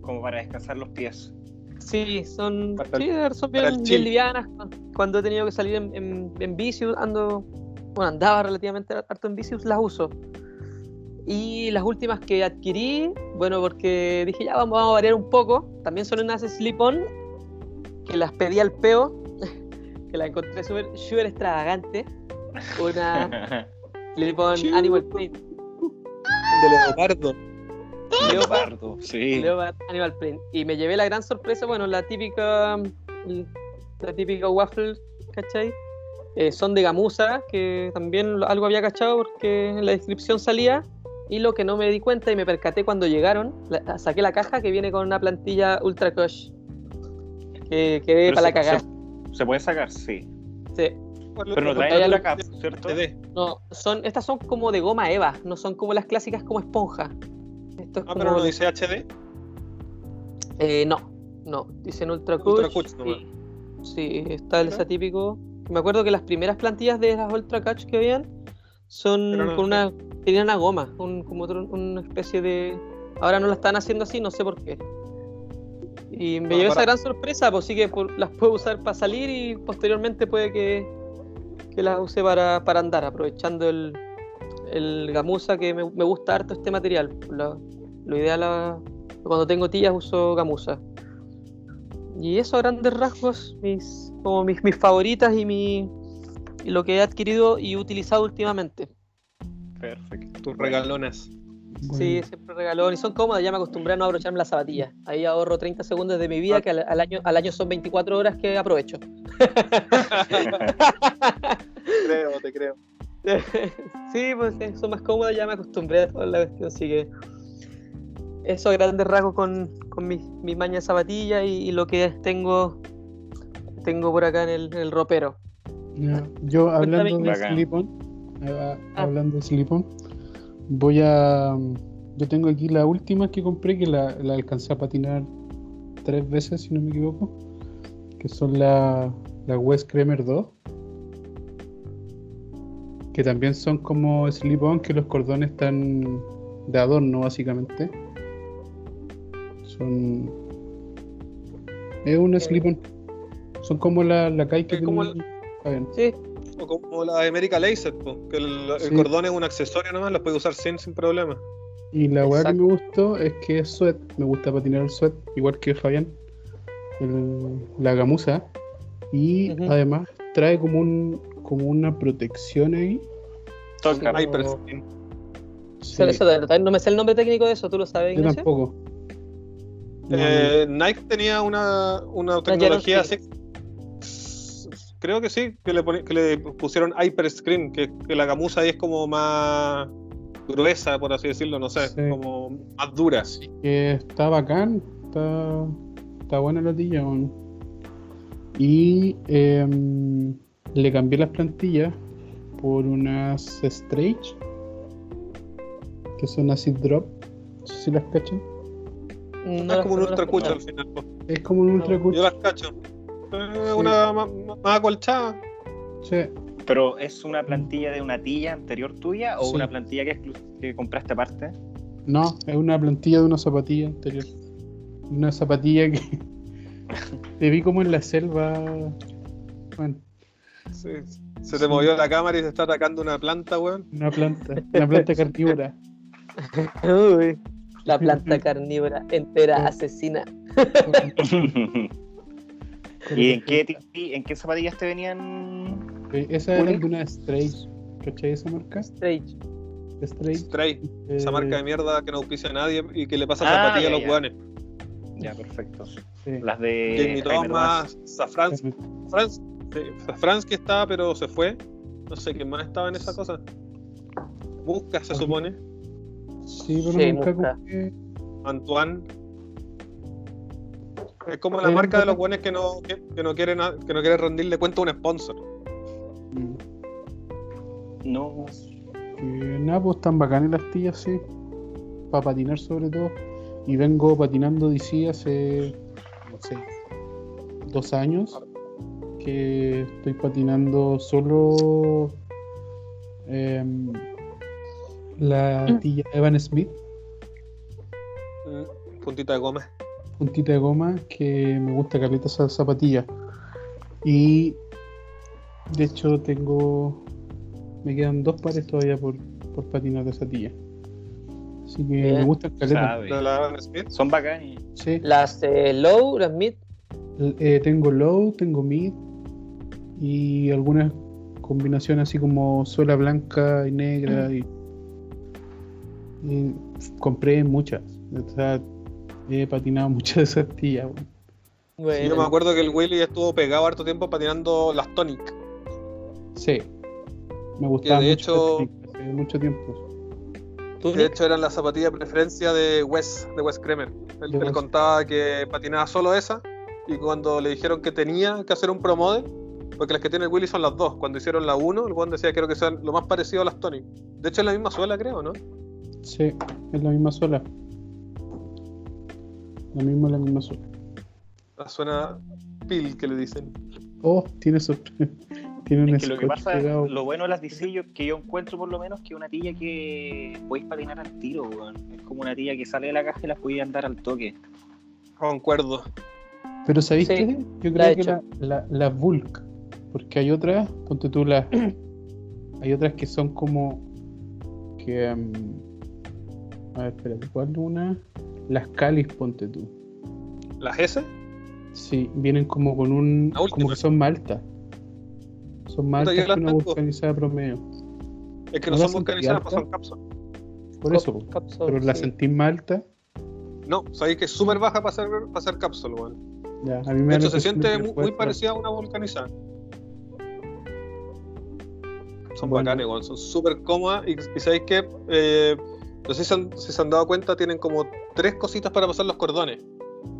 Como para descansar los pies. Sí, son, Para el- sí, son bien, livianas. Cuando he tenido que salir en, en, en bici, ando, bueno, andaba relativamente harto en bici, las uso. Y las últimas que adquirí, bueno, porque dije ya vamos a variar un poco, también son unas slip-on, que las pedí al peo, que la encontré súper súper extravagante. Una Chiu. Animal Print. De leopardo. Leopard Leopardo, sí. Leopard Animal Print. Y me llevé la gran sorpresa, bueno, la típica, la típica waffle, ¿cachai? Eh, son de gamuza, que también algo había cachado porque en la descripción salía. Y lo que no me di cuenta y me percaté cuando llegaron, la- saqué la caja que viene con una plantilla Ultra Cush. Que quedé para la se- cagada. Se, se puede sacar, sí. Sí. Pero no hay la cap, ¿cierto? No, son, estas son como de goma Eva, no son como las clásicas como esponja. Esto es Ah, como pero no dice HD. Eh, no, no, dicen Ultra Ultra nomás. y- sí, está el Mira. esa típico. Me acuerdo que las primeras plantillas de las Ultra Coach que habían son no- con una. tenían una goma, un, como otro- una especie de. Ahora no la están haciendo así, no sé por qué. Y me Ah, llevé esa gran sorpresa, pues sí que por- las puedo usar para salir y posteriormente puede que, que las use para, para andar, aprovechando el, el gamuza que me, gusta harto este material. Lo, ideal cuando tengo tías uso gamuza. Y eso grandes rasgos, mis, como mis, mis favoritas y, mi, y lo que he adquirido y utilizado últimamente. Perfecto. Tus regalones. Sí, siempre regalón y son cómodas, ya me acostumbré a no abrocharme las zapatillas. Ahí ahorro 30 segundos de mi vida, que al, al año, al año son 24 horas que aprovecho. creo, te creo. sí, pues sí, son más cómodas, ya me acostumbré a toda la cuestión, así que eso a grandes rasgos con, con mi, mi maña de zapatilla y, y lo que tengo tengo por acá en el, en el ropero. Yo hablando de slip-on, ah, Ah. hablando de slip-on, voy a. Yo tengo aquí la última que compré, que la, la alcancé a patinar tres veces, si no me equivoco, que son la, la West Creamer 2. Que también son como slip-on, que los cordones están de adorno, básicamente. Son. Es un slip-on. Son como la, la Kai que como Fabián. Sí, como la de America Laser, po, que el, cordón es un accesorio nomás, lo puedes usar sin, sin problema. Y la weá que me gustó es que es sweat. Me gusta patinar el sweat, igual que Fabián. El- la gamuza. Y además trae como un como una protección ahí. Toca. Sí, Eso- no me sé el nombre técnico de eso, ¿tú lo sabes, yo tampoco. No, Eh, Nike tenía una, una tecnología así. Creo que sí, que le, que le pusieron Hyperscreen, que, que la gamuza ahí es como más gruesa, por así decirlo, no sé, Sí. como más dura. que está bacán. Está, está buena la tilla. weón. Y em, le cambié las plantillas por unas Stretch. Que son acid drop. No sé si las cachan. No es como un no las ultra cucho escuchaba. al final. Es como un ultra No. cucho. Yo las cacho. Una más, más acolchada. Sí. Pero es una plantilla de una tilla anterior tuya o Sí. una plantilla que, compraste aparte? No, es una plantilla de una zapatilla anterior. Una zapatilla que te vi como en la selva. Bueno, Sí, Se te movió la cámara y se está atacando una planta, weón. una planta, una planta carnívora. Uy, la planta carnívora entera asesina. ¿Y en qué, en qué zapatillas te venían? Esa era de una Stray. ¿Cachai esa marca? Strange. Stray. Stray, esa eh, marca de mierda que no auspicia a nadie y que le pasa Ah, zapatillas a los ya. weones. Ya, perfecto. sí. Las de Jamie Thomas, sí, Safransky estaba, pero se fue. No sé quién más estaba en esa cosa. Busca, se supone. Sí, pero Sí, nunca busca. Antoine. Es como la Eh, marca de los buenos que no, que, que no quieren que no quieren rendirle cuenta a un sponsor. Mm. No. Que nada, pues tan bacanas las tías, sí. Para patinar sobre todo. Y vengo patinando DC hace, no sé, dos años. Que estoy patinando solo em, la Mm. tilla Evan Smith, Mm, Puntita de goma. Puntita de goma, que me gusta caleta esa zapatilla. Y de hecho tengo, me quedan dos pares todavía por, por patinar de esa tilla. Así que Bien. me gusta caleta. Sabe. De la Evan Smith. Son bacanes. Sí. Las eh, low, las mid, Eh, tengo low, tengo mid y algunas combinaciones así como suela blanca y negra y, y compré muchas. O sea, he patinado muchas de esas tías. weón. bueno, Yo me acuerdo que el Willy estuvo pegado harto tiempo patinando las Tonic. Sí, me gustaba de mucho hecho- las hace mucho tiempo. ¿tú, De hecho, eran la zapatilla de preferencia de Wes, de Wes Kremer. Él, él contaba que patinaba solo esa. Y cuando le dijeron que tenía que hacer un pro model, porque las que tiene el Willy son las dos. Cuando hicieron la 1, el Juan decía quiero que sean lo más parecido a las Tonic. De hecho, es la misma suela, creo, ¿no? Sí, es la misma suela. La misma, la misma suela. La suena pil que le dicen. Oh, tiene su... tiene un Es que lo que scotch pasa, pegado. lo bueno de las DC yo- que yo encuentro por lo menos que es una tilla que podéis patinar al tiro, weón. Es como una tilla que sale de la caja y las podéis andar al toque. Concuerdo. Pero ¿sabéis Sí, qué? Yo creo que hecho. la, la, la Vulk, porque hay otras, ponte tú las. hay otras que son como. que. em, a ver, espérate, ¿cuál es una? Las Calis, ponte tú. ¿Las S? Sí, vienen como con un. Como que son maltas. Son maltas yo que una vulcanizada promedio. Es que no ¿No son vulcanizadas, pues son altas? cápsulas. Por eso, pero la sí. sentís malta. No, sabéis que es súper baja para ser, para ser cápsula, weón. Ya, a mí me De hecho, se siente muy, parecida a una vulcanizada. Son Bueno. bacanes, weón. Son súper cómodas. Y, y sabéis que, eh, no sé si se, han, si se han dado cuenta, tienen como tres cositas para pasar los cordones.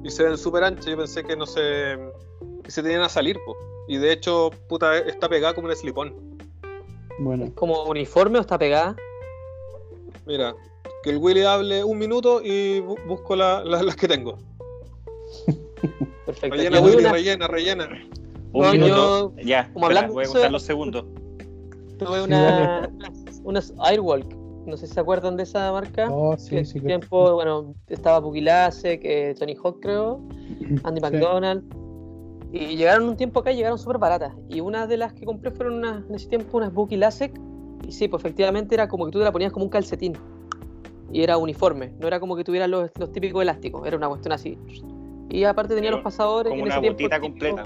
Y se ven súper anchas. Yo pensé que no se, que se tenían a salir, po. Y de hecho, puta, está pegada como un slipón. Bueno, ¿Es como uniforme o está pegada? Mira, que el Willy hable un minuto y bu- busco la- la- las que tengo. Perfecto. Rellena, Willy, una- rellena, rellena. Un No, minuto. Ya, como espera, hablando voy a contar los segundos. tuve una, unas Airwalk. No sé si se acuerdan de esa marca. oh, que sí, en sí. que- tiempo, bueno, estaba Pugilace, que Tony Hawk creo, Andy Sí. McDonald. Y llegaron un tiempo acá y llegaron súper baratas. Y una de las que compré fueron unas, en ese tiempo unas Buki Lasek. Y sí, pues efectivamente era como que tú te la ponías como un calcetín. Y era uniforme, no era como que tuviera los, los típicos elásticos, era una cuestión así. Y aparte tenía Pero los pasadores. y Como en una ese tiempo botita típico- completa.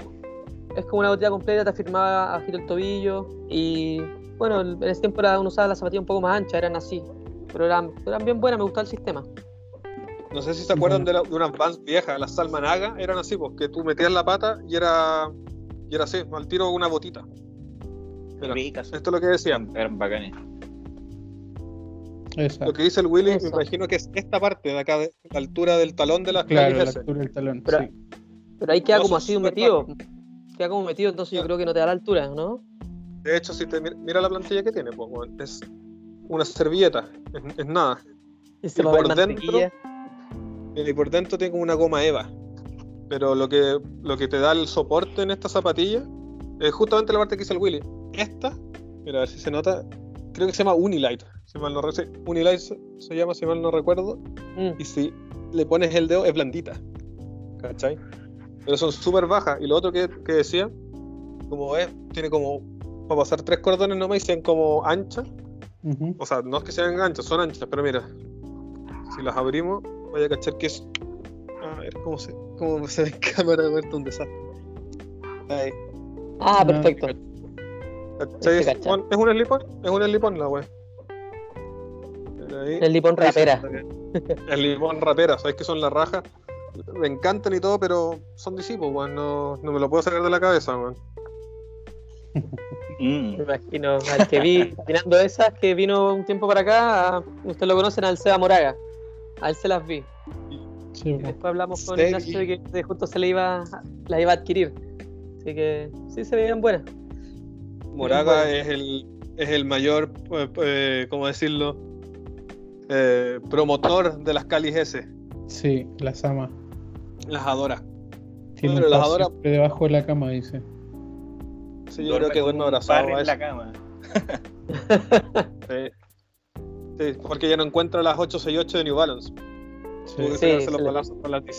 Es como una botella completa, te afirmaba a giro el tobillo. Y bueno, en ese tiempo era, uno usaba las zapatillas un poco más anchas, eran así. Pero eran, eran bien buenas, me gustaba el sistema. No sé si se acuerdan de, la- de unas Vans viejas, las Salmanaga eran así, pues, que tú metías la pata y era, y era así, al tiro una botita. Ricas. esto es lo que decían. Eran bacanes. Esa. Lo que dice el Willy, me imagino que es esta parte de acá, de la altura del talón de las Claro, la altura del talón. Pero- sí. Pero ahí queda No, como así súper metido. Queda como metido, entonces yo creo que no te da la altura, ¿no? De hecho, si te mir- mira la plantilla que tiene, pues, weón, es una servilleta, es, es nada. Y Y por dentro-. Y por dentro tiene como una goma Eva. Pero lo que, lo que te da el soporte en esta zapatilla es justamente la parte que hizo el Willy. Esta, mira a ver si se nota, creo que se llama Unilight. Si mal no Unilight se, se llama, si mal no recuerdo. Mm. Y si le pones el dedo, es blandita. ¿Cachai? Pero son súper bajas. Y lo otro que, que decía, como es, tiene como para pasar tres cordones nomás y sean como anchas. O sea, no es que sean anchas, son anchas, pero mira, si las abrimos, voy a cachar que es. A ver cómo se, cómo se ve en cámara, a ver un desastre. Ahí. Ah, No, perfecto. ¿Cachai? Este Es, cachar. es un slip-on, es un slip-on la wea. Ahí. El lipón rapera. El limón rapera, sabes que son las rajas. Me encantan y todo, pero son discípulos, weón. No, no me lo puedo sacar de la cabeza, weón. Mm. Me imagino, al que vi tirando esas, que vino un tiempo para acá, ustedes lo conocen al Seba Moraga. A él se las vi. Sí, Y después hablamos con Sí. Ignacio de que justo se le iba, las iba a adquirir. Así que sí se veían buenas. Moraga Bueno. es el, es el mayor, eh, ¿cómo decirlo? Eh, promotor de las Calis S. sí, las ama. Las adora. Tiene un las adora- debajo de la cama, dice. Sí, yo Duerme creo que duerme abrazado a en la cama. Sí. Sí, porque ya no encuentra las 868 de New Balance. Sí. Sí, se los.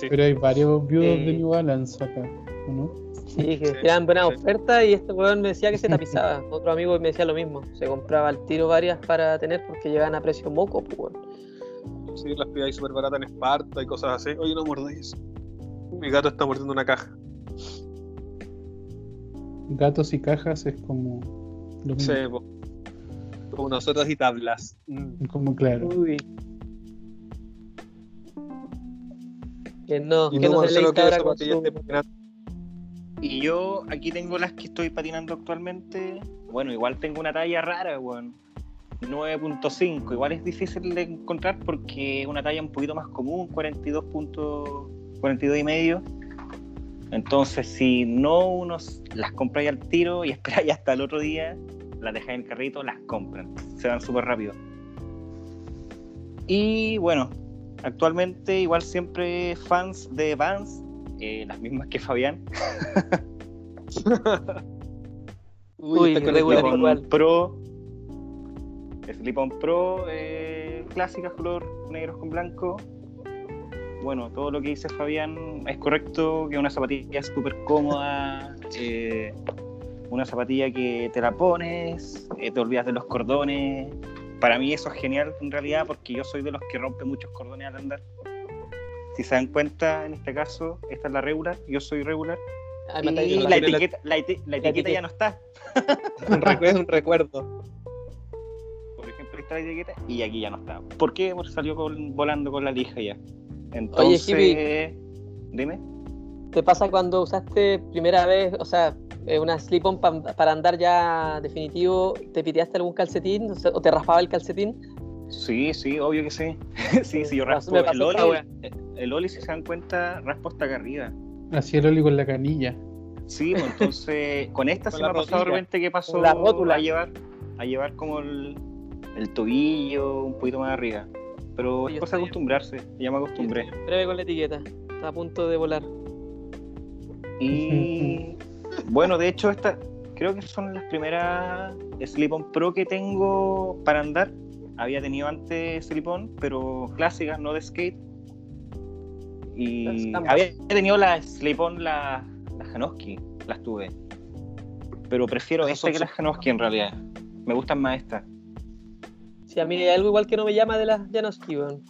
Pero hay varios viudos Sí. de New Balance acá, ¿o ¿no? Sí, que Sí, eran buenas sí. ofertas y este weón me decía que se tapizaba. Otro amigo me decía lo mismo. Se compraba al tiro varias para tener porque llegaban a precio moco, pues, weón. Sí, las pidáis súper baratas en Esparta y cosas así. Oye, no mordéis. Mi gato está mordiendo una caja. Gatos y cajas es como lo mismo. Como nosotros y tablas. Mm. Como claro. Uy. Que no, Y que no se Marcelo, le ¿qué ahora con su... Y yo aquí tengo las que estoy patinando actualmente. Bueno, igual tengo una talla rara, weón. 9.5. Igual es difícil de encontrar porque es una talla un poquito más común, 42. punto- 42 y medio. Entonces, si no unos las compráis al tiro y esperáis hasta el otro día, las dejáis en el carrito, las compran. Se van súper rápido. Y bueno, actualmente igual siempre fans de Vans, eh, las mismas que Fabián. Uy, el regular igual. Pro, Slip-on Pro, eh, clásicas color negros con blanco. Bueno, todo lo que dice Fabián es correcto, que una zapatilla es súper cómoda, eh, una zapatilla que te la pones, eh, te olvidas de los cordones. Para mí eso es genial en realidad porque yo soy de los que rompe muchos cordones al andar. Si se dan cuenta, en este caso, esta es la regular, yo soy regular. Ah, Y la la- etiqueta, la eti- la etiqueta ya no está. Un es un recuerdo. Por ejemplo, está la etiqueta y aquí ya no está. ¿Por qué? Porque salió con- volando con la lija ya. Entonces, Hippie. dime. ¿Te pasa cuando usaste primera vez, o sea, eh, una slip-on pa- para andar ya definitivo, te piteaste algún calcetín o sea, o te raspaba el calcetín? Sí, sí, obvio que sí. sí, sí, yo raspo. el, Oli, wea. el Oli, si se dan cuenta, raspo hasta acá arriba. Así el Oli con la canilla. Sí, pues, entonces con esta Con se me ha pasado de repente que pasó la rótula. a llevar, a llevar como el, el tobillo un poquito más arriba. Pero Sí, es cosa acostumbrarse, ya me acostumbré. Breve con la etiqueta. Está a punto de volar. Y bueno, de hecho, esta creo que son las primeras Slip-On Pro que tengo para andar. Había tenido antes Slip-On, pero clásicas, no de skate. Y Las había tenido la Slip-On, la, la Janoski, las tuve. Pero prefiero esta que las Janoski en realidad. Me gustan más estas. Sí, a mí hay algo igual que no me llama de las Janoski, weón.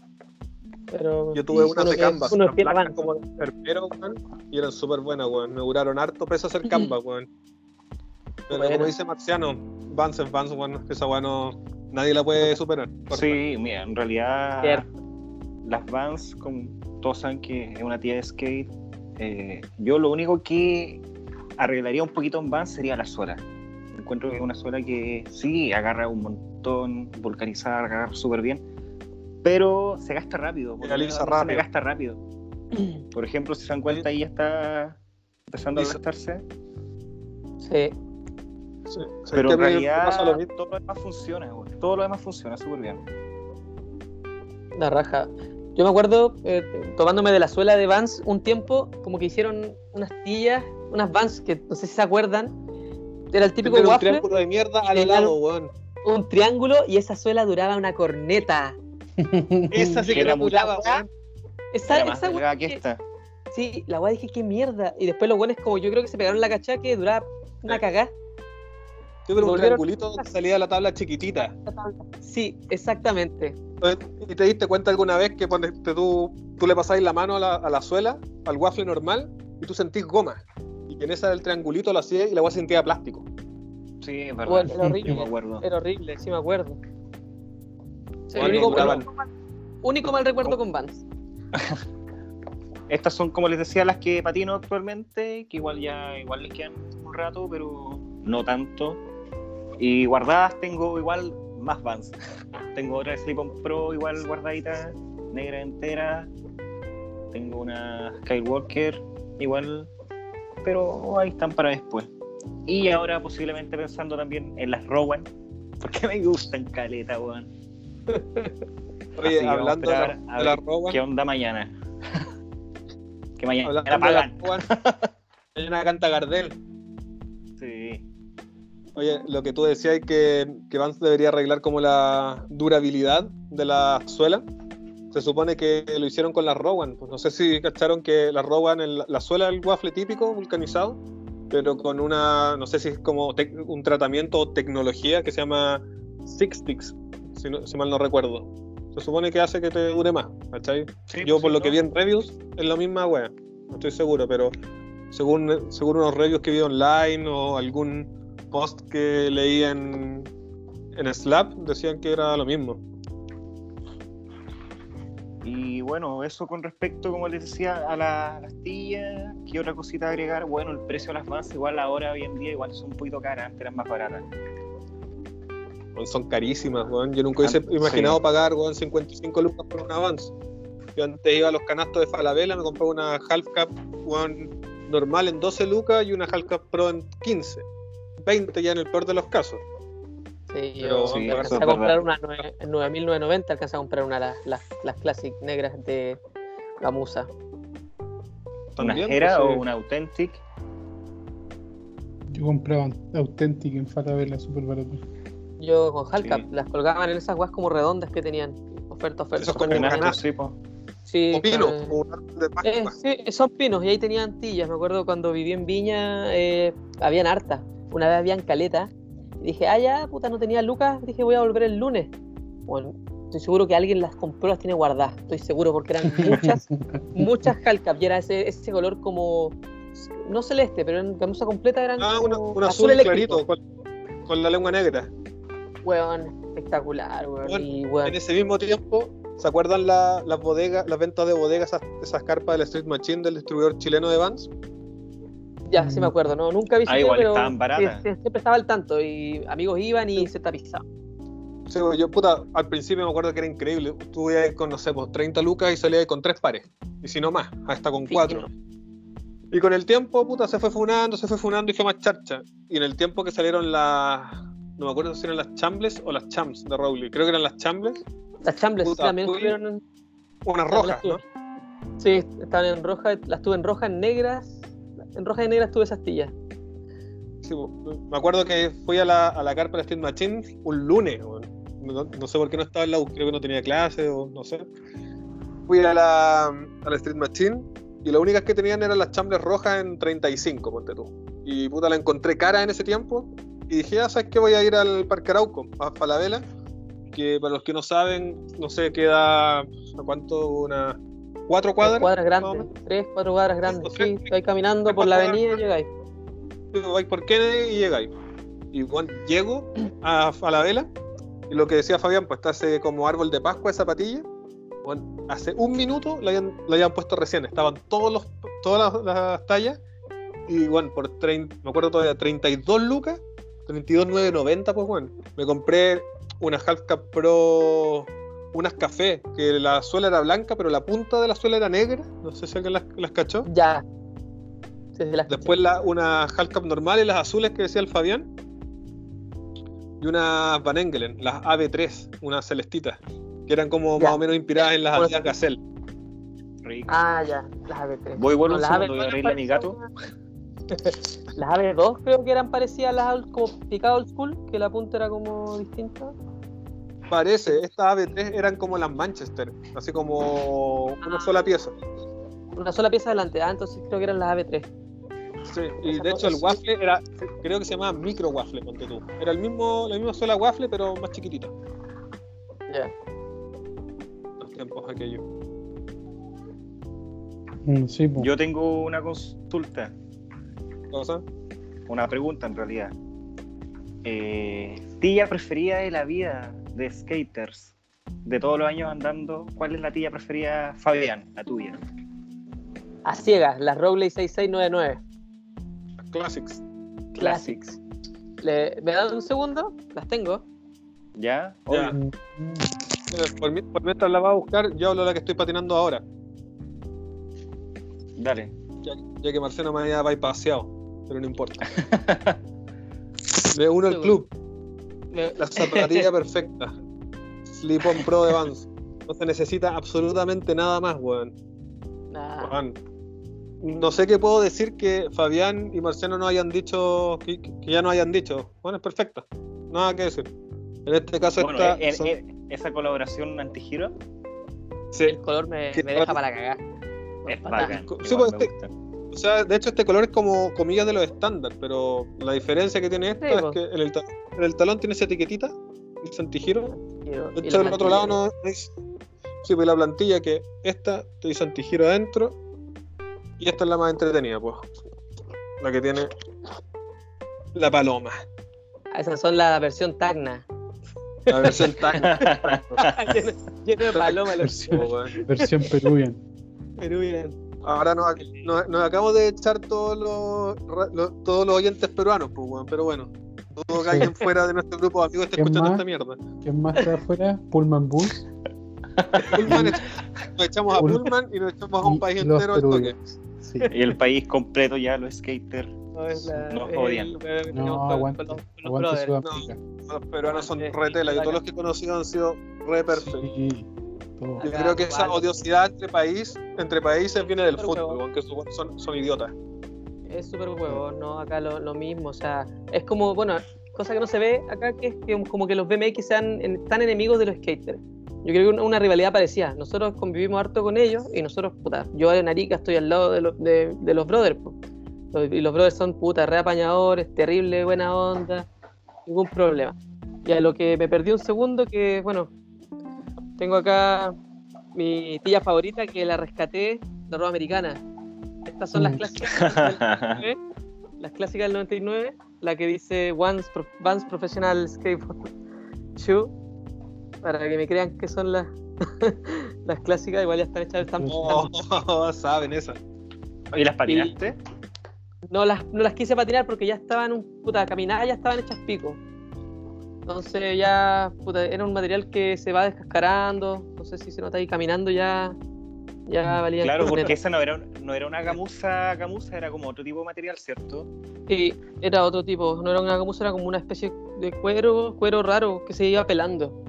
Pero. Yo tuve unas uno de que- Canvas, Uno unas blancas como de enfermero, weón, y eran súper buenas, weón. Me duraron harto peso hacer Canvas, weón. Pero como dice Marciano, Vance es Vance, weón, esa weón no, nadie la puede superar. Sí, mira, en realidad Cierto. las Vans, como todos saben que es una tía de skate, eh, yo lo único que arreglaría un poquito en Vans sería la suela. Encuentro que es una suela que sí, agarra un montón, vulcanizar, agarra súper bien, pero se gasta rápido. por se gasta rápido. Por ejemplo, si se dan cuenta, ahí ya está empezando a Sí. desgastarse, Sí. Sí, sí, pero en realidad pasa lo mismo. todo lo demás funciona, güey. todo lo demás funciona súper bien. La raja. Yo me acuerdo, eh, tomándome de la suela de Vans un tiempo, como que hicieron unas tillas, unas Vans que no sé si se acuerdan. Era el típico Tener un waffle, triángulo de mierda al lado, weón. Un triángulo y esa suela duraba una corneta. Esa sí que Era duraba. Esa, Era más esa que que- esta. Sí, la weá dije, qué mierda. Y después los buenos como yo creo que se pegaron la cachá que duraba una Sí. cagá. Yo creo un triangulito salía de la tabla chiquitita. Sí, exactamente. ¿Y te diste cuenta alguna vez que cuando te- tú, tú le pasáis la mano a la, a la suela, al waffle normal, y tú sentís goma? Y que en esa del triangulito lo hacías y la weá sentía plástico. Sí, es verdad. Bueno, era horrible. me acuerdo. Era horrible, sí me acuerdo. Sí, el Bueno, único, mal- único mal recuerdo con Vans. Estas son, como les decía, las que patino actualmente, que igual ya igual les quedan un rato, pero no tanto. Y guardadas tengo igual más Vans. tengo otra Slip-On Pro igual guardadita, negra entera. Tengo una Skywalker igual, pero ahí están para después. Y ahora posiblemente pensando también en las Rowan, porque me gustan caleta, weón. Oye, hablando de la, de roba, ¿Qué onda mañana? que mañana hablando la de la pagan. hay una canta Gardel. Sí. Oye, lo que tú decías que, que Vance debería arreglar como la durabilidad de la suela. Se supone que lo hicieron con la Rowan. Pues no sé si cacharon que la Rowan, en la, la suela del waffle típico, vulcanizado, pero con una, no sé si es como un tratamiento o tecnología que se llama Six Sticks, si, no- si mal no recuerdo. Se supone que hace que te dure más, ¿cachai? Sí, Yo pues, por sí, lo que vi en reviews es la misma wea, no estoy seguro, pero según, según unos reviews que vi online o algún post que leí en, en Slap, decían que era lo mismo. Bueno, eso con respecto, como les decía, a la astilla, ¿qué otra cosita agregar? Bueno, el precio de las Vans igual ahora hoy en día igual son un poquito caras, antes eran más baratas. Son carísimas, weón. Yo nunca hubiese Ah, imaginado sí. pagar weón, 55 lucas por un avance. Yo antes iba a los canastos de Falabella, me compré una Half Cap weón, normal en 12 lucas y una Half Cap Pro en 15. 20 ya en el peor de los casos. Sí, Pero yo sí, alcancé a comprar verdad. una nueve- en 9.990, alcancé a comprar una de las, las, las Classic negras de Gamusa. ¿Una También, Jera pues, o una Authentic? Yo compraba Authentic en Falabella, súper barato. Yo con Halcap, Sí. las colgaban en esas guas como redondas que tenían. Oferta, oferta. Esos canasto. sí, po. Sí, O pino, eh, o un árbol de eh, sí, son pinos y ahí tenían antillas. Me acuerdo cuando viví en Viña, eh, habían hartas. Una vez habían caleta. Y dije, ah, ya, puta, no tenía lucas. Dije, voy a volver el lunes. Bueno, estoy seguro que alguien las compró, las tiene guardadas. Estoy seguro porque eran muchas, muchas calcas. Y era ese, ese color como, no celeste, pero en camisa completa eran Ah, una- un azul eléctrico. clarito, con, con la lengua negra. Weón, espectacular, weón. Bueno, y weón, En ese mismo tiempo, ¿se acuerdan la- las bodegas, las ventas de bodegas, esas, esas carpas del Street Machine del distribuidor chileno de Vans? Ya sí me acuerdo, no, nunca visité, Ah, igual pero estaban baratas. sí, sí, siempre estaba al tanto y amigos iban y se tapizaban. Sí, yo, puta, al principio me acuerdo que era increíble. Estuve ahí con, no sé, pues 30 lucas y salía ahí con tres pares. Y si no más, hasta con cuatro. Y con el tiempo, puta, se fue funando, se fue funando y fue más charcha. Y en el tiempo que salieron las. No me acuerdo si eran las Chambles o las Champs de Rowley. Creo que eran las Chambles. Las chambles Puta, también estuvieron en, Unas rojas. ¿no? Sí, estaban en roja, las tuve en roja, en negras. En roja y negras tuve esas tillas. Sí, me acuerdo que fui a la, a la carpa de Street Machine un lunes. No, sé por qué no estaba en la U, creo que no tenía clase o no sé. Fui a la, a la Street Machine y las únicas que tenían eran las chambles rojas en 35, ponte tú. Y puta, la encontré cara en ese tiempo y dije, ya sabes que voy a ir al Parque Arauco, a Falabella, que para los que no saben, no sé, queda, ¿a cuánto? Una, cuatro cuadras. Cuadras grandes, tres, cuatro cuadras grandes. tres, Sí, vais caminando por la avenida y llegáis. vais por Kennedy y llegáis. Y bueno, llego a, a la vela y lo que decía Fabián, pues está ese como árbol de Pascua esa patilla. Bueno, hace un minuto la habían, la habían puesto recién, estaban todos los, todas las, las tallas y bueno, por 30, me acuerdo todavía, 32 lucas, 32,990 pues bueno, me compré unas Half Cap Pro, unas café, que la suela era blanca, pero la punta de la suela era negra, no sé si alguien las, las cachó. Ya. Sí, sí, las Después la, una Halcap normal y las azules que decía el Fabián. Y unas Van Engelen, las AB3, unas celestitas, que eran como Ya. más o menos inspiradas en las Bueno, Adidas Gazelle. Rico. Ah, ya, las AB3. Voy vuelvo No, las segundo, voy a AB2 abrirle a mi gato. Las AB2 creo que eran parecidas a las old- como picado old school, que la punta era como distinta. Parece, estas AB3 eran como las Manchester, así como una sola pieza. Una sola pieza adelante, ah, entonces creo que eran las AB3. Sí, y de hecho el waffle era, creo que se llamaba micro waffle, ponte tú. Era el mismo, la misma sola waffle, pero más chiquitita. Ya. Los tiempos aquellos. Mm, Sí, po. Yo tengo una consulta, ¿Cosa? una pregunta en realidad. Eh, tía preferida de la vida de skaters, de todos los años andando, ¿cuál es la tía preferida, Fabián, la tuya? A ciegas, las Rowley 6699. Las Classics. Classics. Le- ¿Me dan un segundo? Las tengo. ¿Ya? Ya. Por, mi- por mientras la va a buscar, yo hablo de la que estoy patinando ahora. Dale. ya, ya que Marcelo me había bypaseado, pero no importa. Me uno al club, Me- la zapatilla perfecta. Slip on Pro de Vans. No se necesita absolutamente nada más, weón. Nah. Weón. No sé qué puedo decir que Fabián y Marcelo no hayan dicho, que, que ya no hayan dicho. Bueno, es perfecta. Nada que decir. En este caso Bueno, está. en- son- en- esa colaboración antigiro sí. El color me, ¿Qué me deja para cagar. es bacán. Sí, pues. O sea, de hecho este color es como comillas de los estándar, pero la diferencia que tiene esto Sí, es po. que en el, en el talón tiene esa etiquetita, dice antigiro, de hecho del otro lado no dice, sí, pues la plantilla que esta te dice antigiro adentro y esta es la más entretenida, pues, la que tiene la paloma, Ah, Esas son la versión Tacna. la versión tan... lleno, lleno de paloma Versión, versión peruvian. peruvianos. Ahora nos, nos, nos acabamos de echar todos los, todos los oyentes peruanos, pues, weón, pero bueno. Dudo que alguien fuera de nuestro grupo de amigos esté ¿Quién escuchando más? esta mierda. ¿Quién más está afuera? Pullman Bus. Pullman, nos echamos a Pullman y nos echamos a un país entero al toque. Sí. y el país completo ya, los skaters. No, odian. No, aguante, los- aguante. Sudáfrica. Los peruanos son Eh, retela y todos los que he conocido han sido re perfectos. Sí, todo. Yo creo que esa odiosidad entre país, entre países viene del fútbol, aunque son, son, idiotas. Es súper huevo, ¿no? Acá lo, lo mismo, o sea, es como, bueno, cosa que no se ve acá, que es que como que los BMX sean en- tan enemigos de los skaters. Yo creo que una, una rivalidad parecía. Nosotros convivimos harto con ellos y nosotros, puta, yo en Arica estoy al lado de, los- de, de los brothers, po. Los- y los brothers son, puta, re apañadores, terrible, buena onda, ningún problema. Y a lo que me perdí un segundo, que, bueno, tengo acá mi tía favorita que la rescaté de ropa americana. Estas son las Mm. clásicas del 99, las clásicas del 99, la que dice Vans, Pro- Professional Skateboard Shoe, para que me crean que son las, las clásicas, igual ya están hechas, están, Oh, saben esa. ¿Y las patinaste? no las, no las quise patinar porque ya estaban un puta caminada, ya estaban hechas pico. Entonces ya puta, era un material que se va descascarando, no sé si se nota ahí caminando ya ya valía Claro, porque esa no era, no era una gamuza, gamuza, era como otro tipo de material, ¿cierto? Sí, era otro tipo, no era una gamuza, era como una especie de cuero, cuero raro que se iba pelando.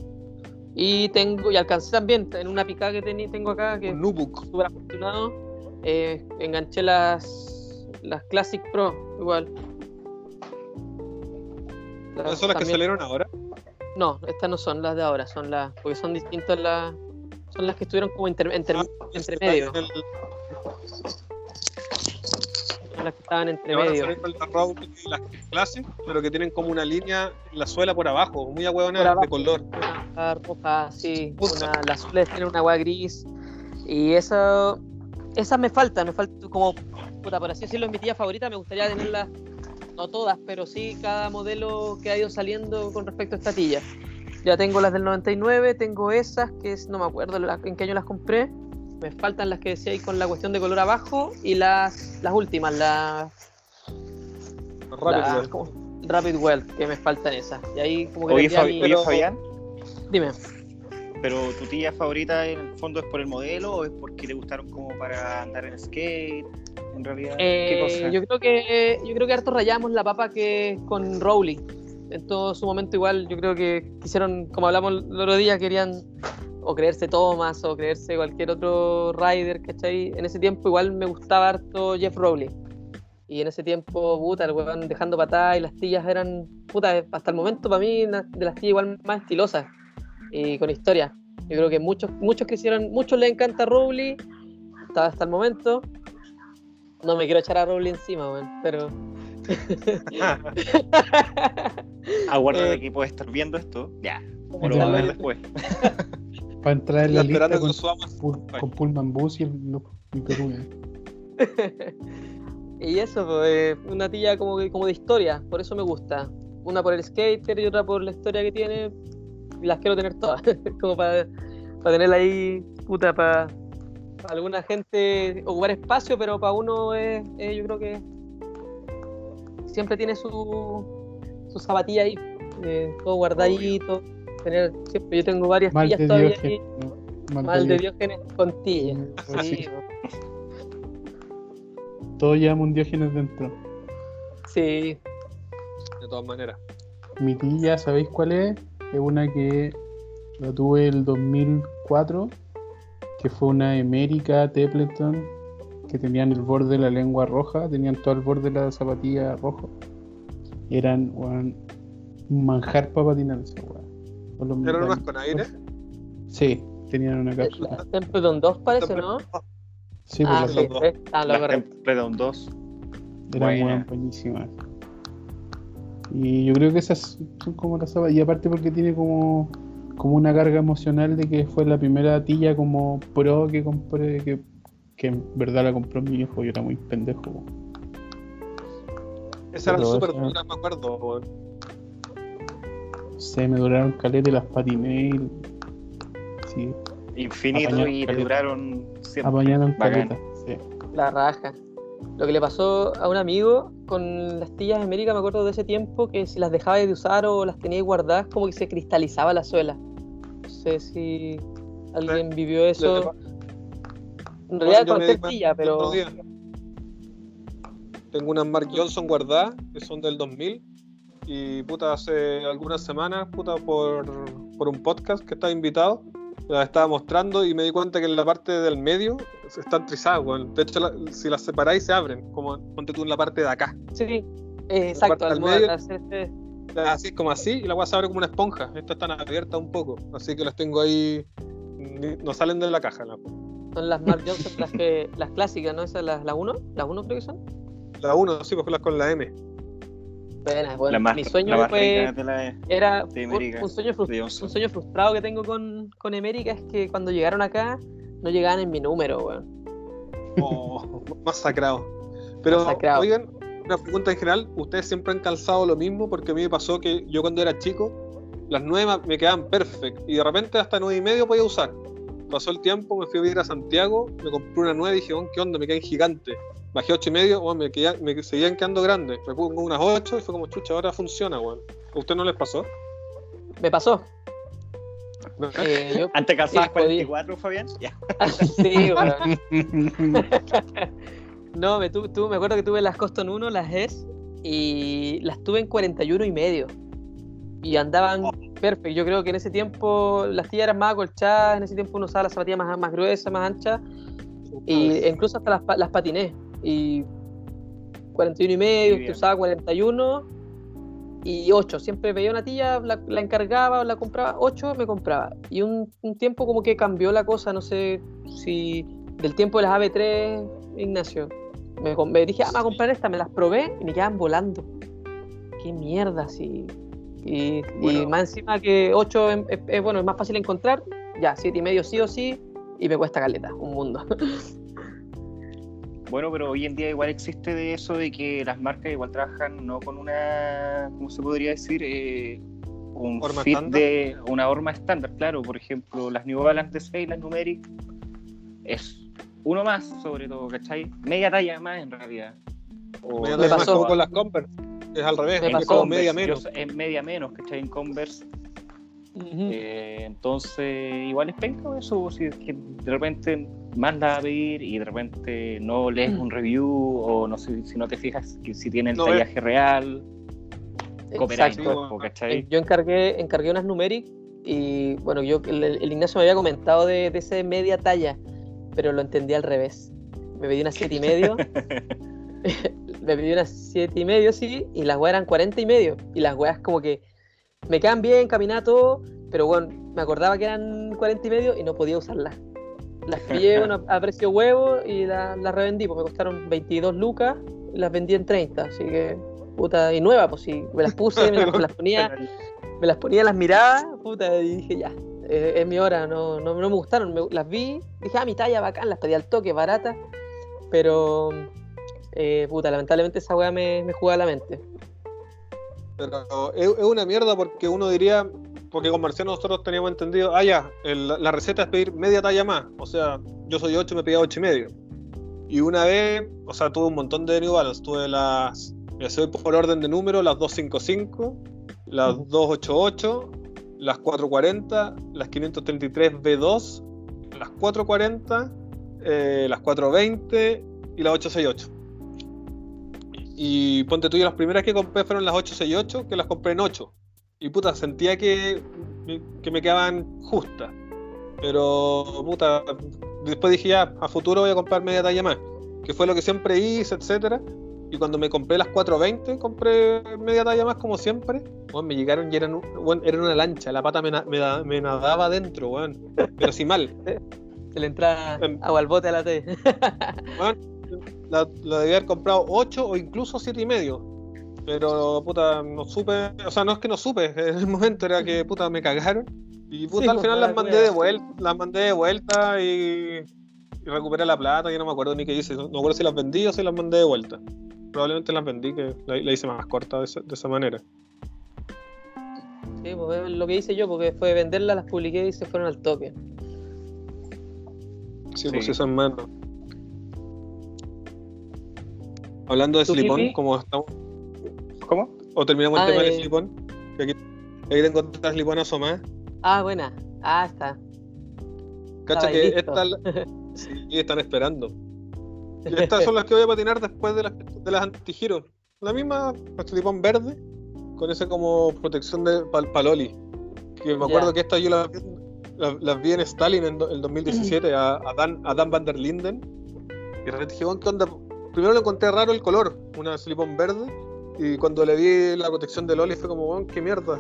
Y tengo, y alcancé también, en una picada que teni- tengo acá, que súper afortunado, eh, enganché las, las Classic Pro, igual. Las- ¿Esas son las que salieron ahora? No, estas no son las de ahora, son las, porque son distintas las, son las que estuvieron como inter- inter- Ah, entre está medio, en el- son las que estaban entre van a medio. salir las Classic, pero que tienen como una línea en la suela por abajo, muy ahueonada de color. Una roja, sí, una, las azules tienen una agua gris. Y esa, esas me faltan, me falta como, puta, por así decirlo, es mi tía favorita, me gustaría tenerlas, no todas, pero sí cada modelo que ha ido saliendo con respecto a esta tilla. Ya tengo las del 99, tengo esas, que es, no me acuerdo la- en qué año las compré. Me faltan las que decía ahí con la cuestión de color abajo y las, las últimas, las igual. como- Rapid Well, que me faltan esas. Y ahí como que Oye, Fabi- pero- Fabián, Dime. ¿pero tu tía favorita en el fondo es por el modelo o es porque te gustaron como para andar en skate? En realidad, ¿qué Eh, cosa? yo creo que yo creo que harto rayamos la papa que con Rowley. En todo su momento igual, yo creo que quisieron, como hablamos el otro día, querían o creerse Thomas o creerse cualquier otro rider, ¿cachai? En ese tiempo igual me gustaba harto Jeff Rowley. Y en ese tiempo, puta, el weón dejando patadas y las tillas eran, puta, hasta el momento para mí, de las tillas igual más estilosas y con historia. Yo creo que muchos, muchos quisieron, muchos les encanta Rowley, hasta, hasta el momento. No me quiero echar a Rowley encima, weón, pero. Aguarda eh, de que puedes estar viendo esto. Ya, o lo vas a ver después. Para entrar en la lista con. Pul- con Pullman Bus y el Perú. eh. y eso, pues, eh, una tilla como, que- como de historia, por eso me gusta. Una por el skater y otra por la historia que tiene. Y las quiero tener todas, como para, para tenerla ahí, puta, para alguna gente ocupar espacio, pero para uno es, es- yo creo que siempre tiene su, su zapatilla ahí, eh, todo guardadito. Tener, siempre, yo tengo varias Mal todavía Diógenes. ahí. no, Mal de Diógenes. Con tillas. Pues Sí, po. Todos llevamos un Diógenes dentro. sí, De todas maneras. Mi tía, ¿sabéis cuál es? Es una que la tuve el 2004, que fue una América Templeton, que tenían el borde de la lengua roja, tenían todo el borde de la zapatilla rojo. Eran un manjar para patinar ¿Eran unas con aire? Sí, tenían una cápsula. Templeton 2 parece, ¿no? Sí, pues ah, las sí, dos eh, ah, lo correcto. Templeton 2. eran buenísimas. Y yo creo que esas son como las zapatillas. Y aparte porque tiene como, como una carga emocional de que fue la primera tilla como pro que compré, que, que en verdad la compró mi hijo, yo era muy pendejo. eran Pero súper esa- duras, me acuerdo. No sé, me duraron caleta y las patiné y sí, Infinito Apañaron y caleta. duraron siempre. apañaron caleta. Sí. La raja. Lo que le pasó a un amigo con las tillas de América, me acuerdo de ese tiempo, que si las dejaba de usar o las tenía guardadas, como que se cristalizaba la suela. No sé si alguien vivió eso. En realidad di cualquier el pero. Tengo unas Mark Johnson guardadas, que son del 2000. Y puta, hace algunas semanas, puta, por, por un podcast que estaba invitado, las estaba mostrando y me di cuenta que en la parte del medio están trizadas, weón. De hecho, la- si las separáis se abren, como ponte tú en la parte de acá. sí, exacto, al medio. este- Así como así, y la weá se abre como una esponja. Estas están abiertas un poco. Así que las tengo ahí no salen de la caja. La, Son las Mark Johnson, las, que, las clásicas, ¿no? Esas, las, la 1, las 1 creo que son. la 1, sí, porque las con la M. Buenas, bueno, la más, mi sueño la fue, la era de un, América, un sueño un sueño frustrado que tengo con, con América es que cuando llegaron acá no llegaban en mi número, weón. Oh, masacrado. Pero, Masacrado. oigan, una pregunta en general. ¿Ustedes siempre han calzado lo mismo? Porque a mí me pasó que yo cuando era chico, las 9 me quedaban perfect. Y de repente hasta 9 y medio podía usar. Pasó el tiempo, me fui a vivir a Santiago, me compré una 9 y dije, "Oh, ¿qué onda? Me quedan gigantes. Bajé 8 y medio, oh, me, quedé- me seguían quedando grandes. Me pongo unas 8 y fue como, chucha, ahora funciona, weón. ¿A usted no les pasó? Me pasó. Eh, yo- ¿Antes calzabas Sí, podía. 44, Fabián? Ya. sí, weón. No, me, tu- tu- me acuerdo que tuve las Coston 1, las S, y las tuve en 41 y medio. Y andaban perfecto. Yo creo que en ese tiempo las tías eran más acolchadas, en ese tiempo uno usaba las zapatillas más, más gruesas, más anchas, y incluso hasta las, las patiné. Y 41 y medio, bien. usaba 41 y 8. Siempre veía una tía, la, la encargaba o la compraba, 8 me compraba. Y un, un tiempo como que cambió la cosa, no sé si del tiempo de las AB3, Ignacio. Me, dije, ah, me voy a comprar esta, me las probé y me quedaban volando. Qué mierda, sí. Y, y más encima que 8 es, es- es, bueno, es más fácil encontrar, ya, 7 y medio sí o sí, y me cuesta caleta, un mundo. Bueno, pero hoy en día igual existe de eso de que las marcas igual trabajan no con una, ¿cómo se podría decir? Eh, un ¿Horma fit estándar? de una horma estándar, claro. Por ejemplo, las New Balance de 6, las Numeric, es uno más, sobre todo, ¿cachai? Media talla más en realidad. O- Media Me talla más pasó. como con las Converse. Es al revés, Me es como media menos. Es media menos, ¿cachai? En Converse. Eh, entonces, igual es penca eso, si es que de repente mandas a pedir y de repente no lees Mm. un review o no sé si no te fijas que si tiene el No tallaje real, Exacto. cuerpo, ¿cachai? Eh, Yo encargué, encargué unas numeric y bueno, yo el, el Ignacio me había comentado de, de ese media talla, pero lo entendí al revés. Me pedí unas siete y medio, me pedí unas siete y medio, sí, y las weas eran 40 y medio. Y las weas como que me quedan bien, caminaba todo, pero bueno, me acordaba que eran 40 y medio y no podía usarlas. Las pillé bueno, a precio huevo y la- las revendí, pues me costaron 22 lucas y las vendí en 30, así que puta, y nueva, pues sí, me las puse, me las, me las ponía me las ponía, las miraba, puta, y dije, ya, eh, es mi hora, no, no, no me gustaron, me- las vi, dije, ah, mi talla bacán, las pedí al toque, barata, pero, eh, puta, lamentablemente esa weá me, me jugaba la mente. Pero es, es una mierda porque uno diría, porque con Marciano nosotros teníamos entendido, ah, ya, el- la receta es pedir media talla más. O sea, yo soy 8 me pedía 8 y medio. Y una vez, o sea, tuve un montón de New Balance. Tuve las, ya soy por orden de número, las 255, las Ujú. 288, las 440, las 533 B2, las 440, eh, las 420 y las 868. Y ponte tú, yo las primeras que compré fueron las 868, que las compré en 8. Y puta, sentía que, que me quedaban justas. Pero puta, después dije ya, a futuro voy a comprar media talla más. Que fue lo que siempre hice, etcétera. Y cuando me compré las 420, compré media talla más como siempre. Weón, me llegaron y eran, eran una lancha, la pata me, na- me da- me nadaba adentro, weón. Pero si mal. Se le entra Em. agua al bote a la T. la, la debía haber comprado 8 o incluso 7 y medio. Pero puta, no supe, o sea, no es que no supe, en el momento era que puta me cagaron. Y puta, Sí, al pues, final la las mandé de vuelta, las mandé de vuelta y, y recuperé la plata, yo no me acuerdo ni qué hice, no me acuerdo si las vendí o si las mandé de vuelta. Probablemente las vendí, que la, la hice más corta de esa, de esa manera. Sí, pues es lo que hice yo, porque fue venderlas, las publiqué y se fueron al toque. Sí, Sí. pues eso es mano. Hablando de ¿Tu slipón, como estamos, ¿Cómo? o terminamos Ah, el tema del de- slipón, que aquí, aquí tengo otras slipón asomadas. Ah, buena. Ah, está. Cacha Estaba que la- sí, están esperando. Y estas son las que voy a patinar después de las, de las antigiro. La misma slipón verde, con ese como protección de pal, paloli. Que me acuerdo que estas yo las, vi- las, las vi en Stalin en el 2017 a, a Dan, a Dan van der Linden. Y dije, "Weón, ¿qué onda? Primero le encontré raro el color, una slipón verde. Y cuando le vi la protección de Loli fue como, "Weón, qué mierda.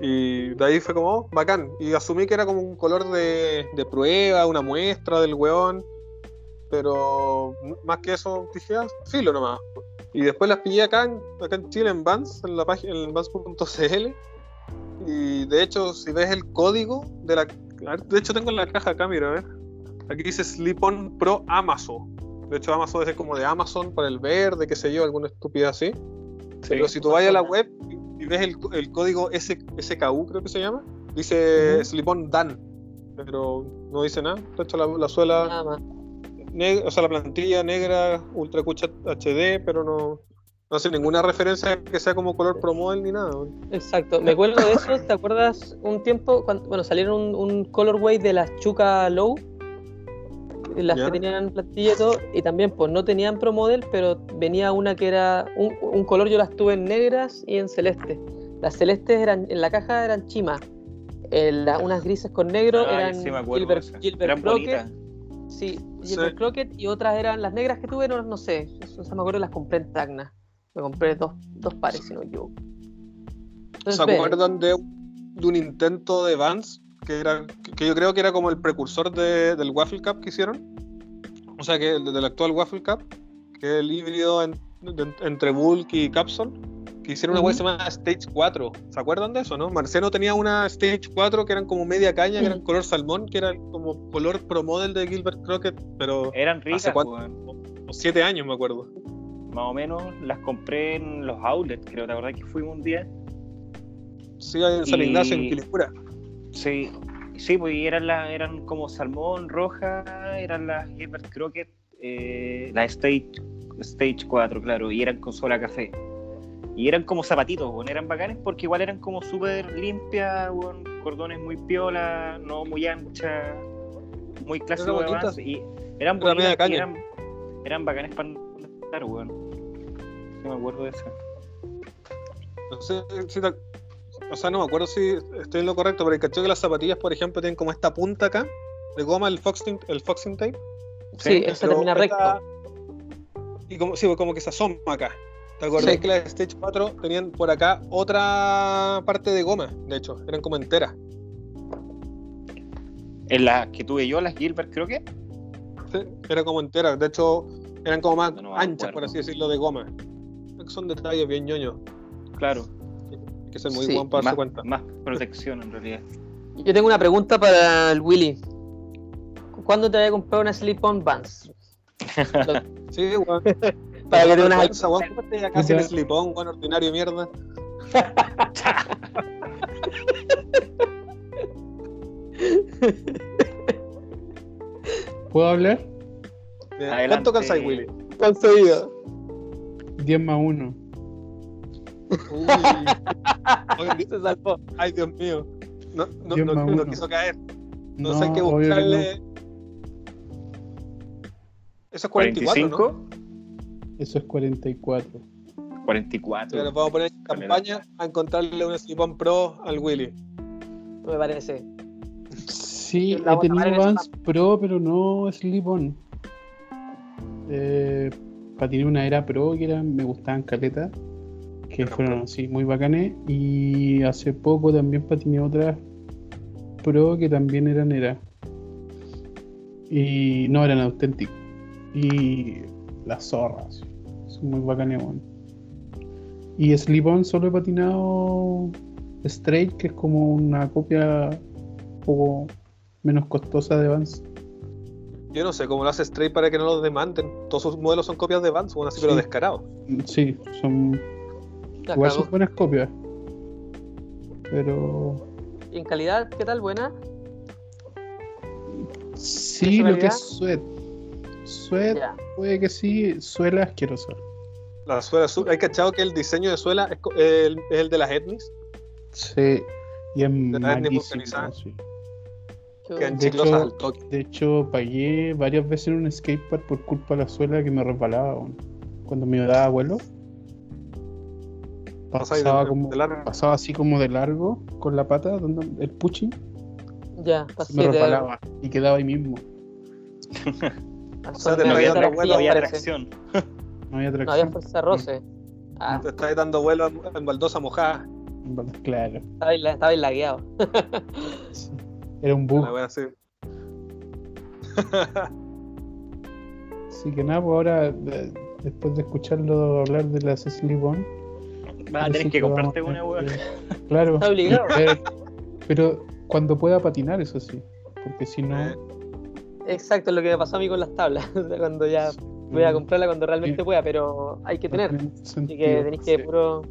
Y de ahí fue como, oh, bacán. Y asumí que era como un color de, de prueba, una muestra del weón. Pero más que eso, dije, ah, filo nomás. Y después las pillé acá en, acá en Chile, en Vans, en la página, en Vans.cl. Y de hecho, si ves el código de la. De hecho, tengo en la caja acá, mira, a ver. Aquí dice Slip On Pro Amazon. De hecho, Amazon es como de Amazon para el verde, qué sé yo, alguna estupidez así. Pero si tú vas a la web y, ves el, el código S, SKU, creo que se llama, dice On Dan. Pero no dice nada. De hecho, la, la suela, Nada más. O sea, la plantilla negra, Ultra Cucha HD, pero no, no hace ninguna referencia que sea como color Pro Model ni nada. Exacto, me acuerdo de eso. ¿Te acuerdas un tiempo cuando bueno, salieron un, un colorway de las Chuca Low? Las Ya. que tenían plantilla y todo, y también pues no tenían Pro Model, pero venía una que era un, un color, yo las tuve en negras y en celeste. Las celestes eran en la caja eran chima, En la- unas grises con negro Ah, eran sí Gilbert. Gilbert Eran. Sí, Sí. Crockett, y otras eran las negras que tuve, no, no sé, eso, eso me acuerdo las compré en Tacna. Me compré dos, dos pares, si no me equivoco. Entonces, ¿Se acuerdan de, de un intento de Vans? Que, era, que yo creo que era como el precursor de- del Waffle Cup que hicieron. O sea, que el- del actual Waffle Cup, que es el híbrido en- de- entre Bulk y Capsule. Que hicieron una web que se llama Stage 4. ¿Se acuerdan de eso, no? Marciano tenía una Stage 4 que eran como media caña, que eran color salmón, que era como color pro model de Gilbert Crockett, pero Eran ¿Hace ricas, cuánto? weón. como siete años me acuerdo. Más o menos las compré en los outlets, creo. ¿Te acordás que fuimos un día? Sí, en San Y- Ignacio, en Quilicura. Sí, sí, pues y eran, la, eran como salmón roja, eran las Gilbert Crockett, eh, la Stage, Stage 4, claro, y eran con sola café. Y eran como zapatitos, bueno, eran bacanes porque igual eran como súper limpias, bueno, cordones muy piola, no muy anchas, muy clásicos además, y eran bonitas y eran, eran bacanes para andar, weón. Sí me acuerdo de eso. No sé si te- o sea, no me acuerdo si estoy en lo correcto, pero caché que las zapatillas, por ejemplo, tienen como esta punta acá de goma, el foxing, el foxing tape. Sí, Sí, esa pero termina recto. Y como, sí, como que se asoma acá. ¿Te acordás Sí. que las Stage 4 tenían por acá otra parte de goma? De hecho, eran como enteras. En las que tuve yo, las Gilbert Crockett, Sí, Era como enteras. De hecho, eran como más No, no me anchas, por así decirlo, de goma. Son detalles bien ñoños. claro, Hay que ser muy Sí, buen para darse más, cuenta. más protección en realidad. Yo tengo una pregunta para el Willy. ¿Cuándo te voy a comprar una slip-on Vans? Sí, weón. Para que te Una unas vergüenza, weón. ¿Cómo te acá sin slipón, weón, ordinario de mierda? ¿Puedo hablar? Adelante. ¿Cuánto calzáis, Willy? conseguido. 10 más 1. Uy. Se salvó. Ay, Dios mío. No, no, Diez no, no quiso caer. No, No, sé, que buscarle. Eso es 44, ¿no? 45, no. Eso es 44. Ya 44. nos vamos a poner en campaña a encontrarle un slipón pro al Willy. Me parece. Sí, he tenido Vans Pro, pero no Slip-On. Eh, patiné una era Pro que eran, me gustaban caleta, que fueron así muy bacanes. Y hace poco también patiné otras Pro que también eran era. Y no eran auténticos. Y las zorras, muy bacanes, weón. Y Slip-On solo he patinado Straight, que es como una copia un poco menos costosa de Vans. Yo no sé cómo lo hace Stray para que no lo demanden. Todos sus modelos son copias de Vans, bueno, así, pero Sí. descarados. Sí, son La igual cagó. son buenas copias. Pero ¿Y en calidad qué tal? ¿Buena? sí, lo que es Sweat. Puede que sí, suela asquerosa. La suela azul. ¿Hay cachado que el diseño de suela es, el, es el de las etnies? Sí, y es la etnia malísimo. vulcanizada. sí. Quedan De hecho- al toque. De hecho, pagué varias veces en un skatepark por culpa de la suela que me resbalaba. Cuando me daba vuelo, de- pasaba, de como, largo. pasaba así como de largo con la pata, donde el pushing, Ya, pasé me de resbalaba y quedaba ahí mismo. O sea, te había había No había parece. atracción. No había tracción. fuerza de roce. Ah, Te estáis dando vuelo en, baldosa mojada. Claro. Estaba, la- lagueado. sí. Era un bug. La así. Así que nada, pues ahora, de- después de escucharlo hablar de las Slip-On. Vas a tener que comprarte una, weón. Claro. Está obligado. Eh, Pero cuando pueda patinar, eso sí. Porque si no. Eh, Exacto, es lo que me pasó a mí con las tablas. O sea, cuando ya voy a comprarla cuando realmente Sí. pueda, pero hay que tener. tiene Así que tenéis que Sí. puro.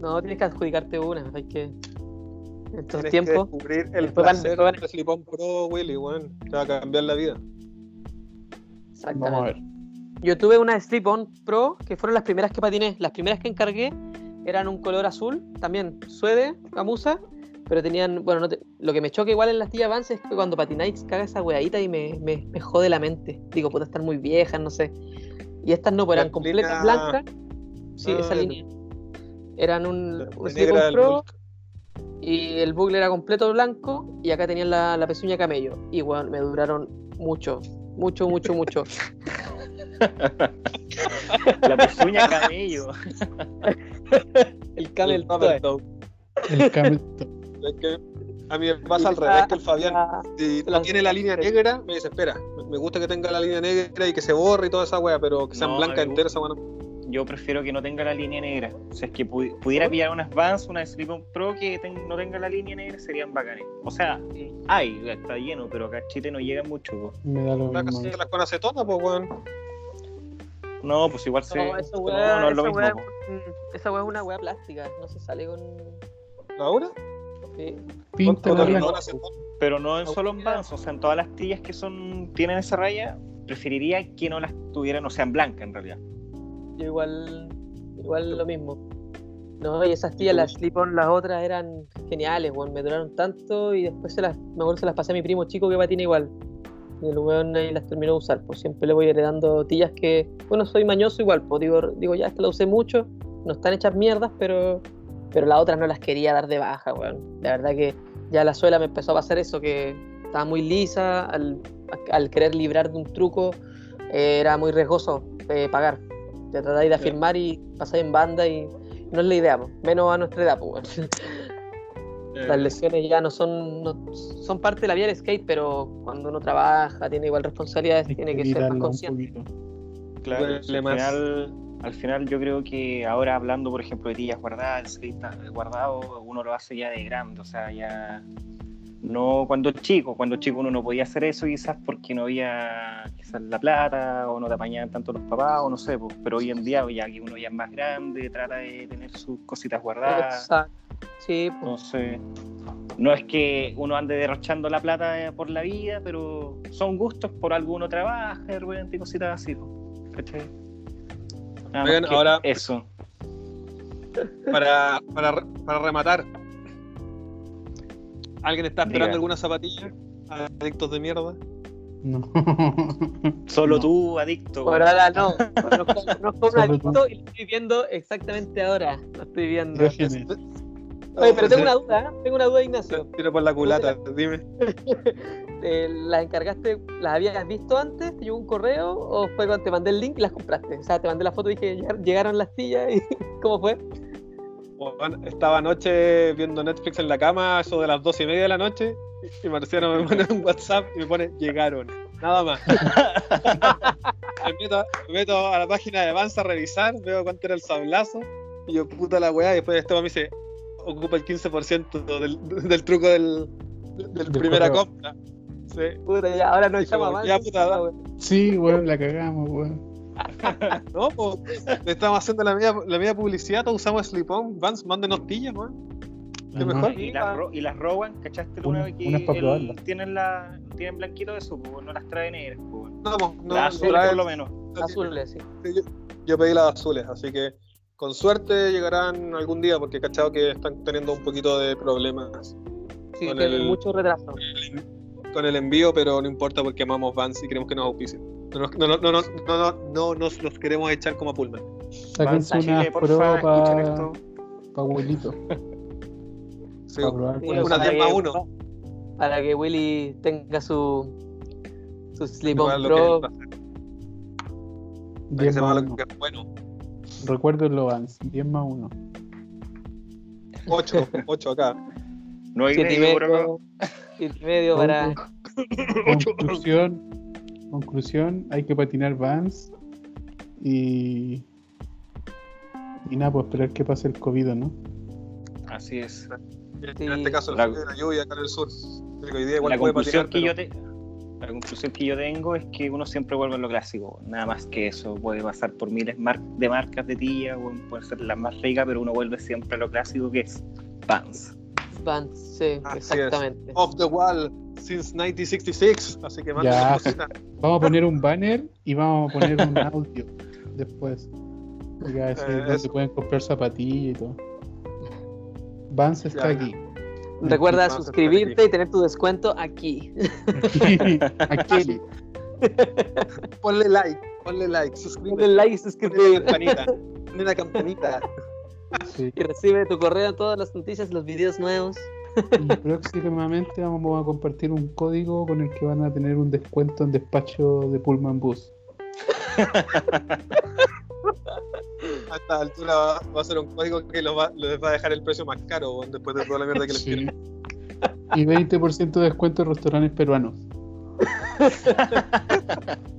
No, tienes que adjudicarte una. Hay que. En estos tiempos. que descubrir el Después van- placer después van- Pro, Willy, weón. Te va a cambiar la vida. Exactamente. Vamos a ver. Yo tuve una Slip-On Pro, que fueron las primeras que patiné. Las primeras que encargué eran un color azul, también suede, gamuza, pero tenían, bueno, no te- lo que me choca igual en las tías Vans es que cuando patináis caga esa weadita y me, me, me jode la mente. Digo, puta, están muy viejas, no sé. Y estas no, pues eran completas línea- blancas. Sí, Ah, esa línea. Eran un, un Pro y el bucle era completo blanco y acá tenían la, la pezuña camello. Y bueno, me duraron mucho, mucho, mucho, mucho. La pezuña camello. El camel El camel toe. Es que a mí me pasa al revés que el Fabián. Si la- tiene la línea negra, me dice, espera, me gusta que tenga la línea negra y que se borre y toda esa wea, pero que sea No, blanca entera esa wea. Yo prefiero que no tenga la línea negra. O sea, es que pu- pudiera pillar unas Vans, una Slip-On Pro que ten- no tenga la línea negra, serían bacanes. O sea, hay, está lleno, pero acá en Chile no llega mucho. po. Me da lo mismo. las con acetona, pues weón. No, pues igual se. No, esa no, weá, no es lo esa mismo. mm, esa weá es una weá plástica, no se sale con. ¿Ahora? Sí. Pinta la no. Pero no en solo en. Vans, o sea, en todas las tillas que son tienen esa raya, preferiría que no las tuvieran, o sea, en blanca en realidad. Yo igual, igual lo mismo. No, y esas tías, las slip-on, las otras eran geniales, weón, me duraron tanto y después se las, mejor se las pasé a mi primo chico que patina igual. Y el weón ahí las terminó de usar, pues siempre le voy heredando tillas que, bueno, soy mañoso igual, pues digo, digo ya, esta la usé mucho, no están hechas mierdas, pero, pero las otras no las quería dar de baja, weón. La verdad que ya la suela me empezó a pasar eso, que estaba muy lisa, al, al querer librar de un truco, eh, era muy riesgoso eh, pagar. Te tratáis de afirmar y pasáis en banda y no es la idea, po. menos a nuestra edad, pues, weón. Las lesiones ya no son no- son parte de la vida del skate, pero cuando uno trabaja, tiene igual responsabilidades, tiene que ser más consciente. Claro, Duele más. Al final yo creo que ahora hablando, por ejemplo, de tillas guardadas, guardado, uno lo hace ya de grande, o sea, ya no cuando chico, cuando chico uno no podía hacer eso quizás porque no había quizás la plata o no te apañaban tanto los papás o no sé, pues, pero hoy en día ya que uno ya es más grande, trata de tener sus cositas guardadas, Exacto. Sí, pues, no es que uno ande derrochando la plata eh, por la vida, pero son gustos, por algo uno trabaja, de repente y cositas así, pues, ¿cachai? Nada Oigan, ahora- eso. Para, para, para rematar. ¿Alguien está esperando Diga. alguna zapatilla? Adictos de mierda. No. Solo No. tú, adicto. por ahora no. Conozco, conozco un Solo adicto y lo estoy viendo exactamente ahora. Lo estoy viendo. Oye, pero tengo una duda, ¿eh? tengo una duda, Ignacio. Tiro por la culata, dime. Eh, ¿Las encargaste, las habías visto antes? ¿Te llegó un correo? ¿O fue cuando te mandé el link y las compraste? O sea, te mandé la foto y dije, "Llegar- llegaron las sillas y ¿cómo fue? Bueno, Estaba anoche viendo Netflix en la cama, eso de las dos y media de la noche, y Marciano me pone un WhatsApp y me pone llegaron. Nada más. me, meto, me meto a la página de Avanza a revisar, veo cuánto era el sablazo, y yo puta la weá, y después este me dice, ocupa el 15% del, del truco del, del Del primera correo. compra. Sí. Puta, ya, ahora no Y llama más. ya, puta, da- Sí, weón, la cagamos, weón. No, pues, le estamos haciendo la media, la media publicidad, todos usamos slip-on, Vans, mándenos tillas, weón. Qué mejor. Y las, ro- y las roban, ¿cachaste? Una- vez que el- probarlas. tienen, la, tienen blanquito eso, pues, no las trae negras. Pues, No, no, las azules por lo menos. Azules, sí. Sí, Yo, yo pedí las azules, así que con suerte llegarán algún día, porque he cachado que están teniendo un poquito de problemas Sí, Con el- mucho retraso. con el envío, pero no importa porque amamos Vans y queremos que nos auspicien. No, nos- no, no, no, no, no, no, no nos los queremos echar como a Pullman. Sáquense Vans una escuchen para esto. abuelito. Sí, Pa' probar Sí, una para 10 más que- 1. Para que Willy tenga su su slip-on Lo pro. que, para que 10 sepa más lo 1. que es bueno. Recuerden los Vans, 10 más 1. 8, 8 acá. No hay Siete y medio, y medio para. Conclusión, conclusión, hay que patinar Vans y y nada, pues esperar que pase el COVID, ¿no? Así es. En este caso, La- la lluvia acá en el sur. Hoy día igual La puede conclusión, patinar, que pero- yo te- la conclusión que yo tengo es que uno siempre vuelve a lo clásico. Nada más que eso. Puede pasar por miles mar- de marcas de tía, o puede ser las más ricas, pero uno vuelve siempre a lo clásico que es Vans. Vans, sí, Así es. exactamente. Off the wall since 1966. Así que Ya. Vamos a poner un banner y vamos a poner un audio después. Que va a decir Eh, dónde eso. pueden comprar zapatillas y todo. Vans está Ya. aquí. Recuerda suscribirte y tener tu descuento aquí. aquí. Ponle like, ponle like, Ponle suscríbete. like y Ponle la suscríbete. campanita. Ponle la campanita. Sí. Y recibe tu correo todas las noticias, los videos nuevos. Y próximamente vamos a compartir un código con el que van a tener un descuento en despacho de Pullman Bus. A esta altura va, va a ser un código que los va, les va a dejar el precio más caro después de toda la mierda que les tienen. Y 20% de descuento en restaurantes peruanos.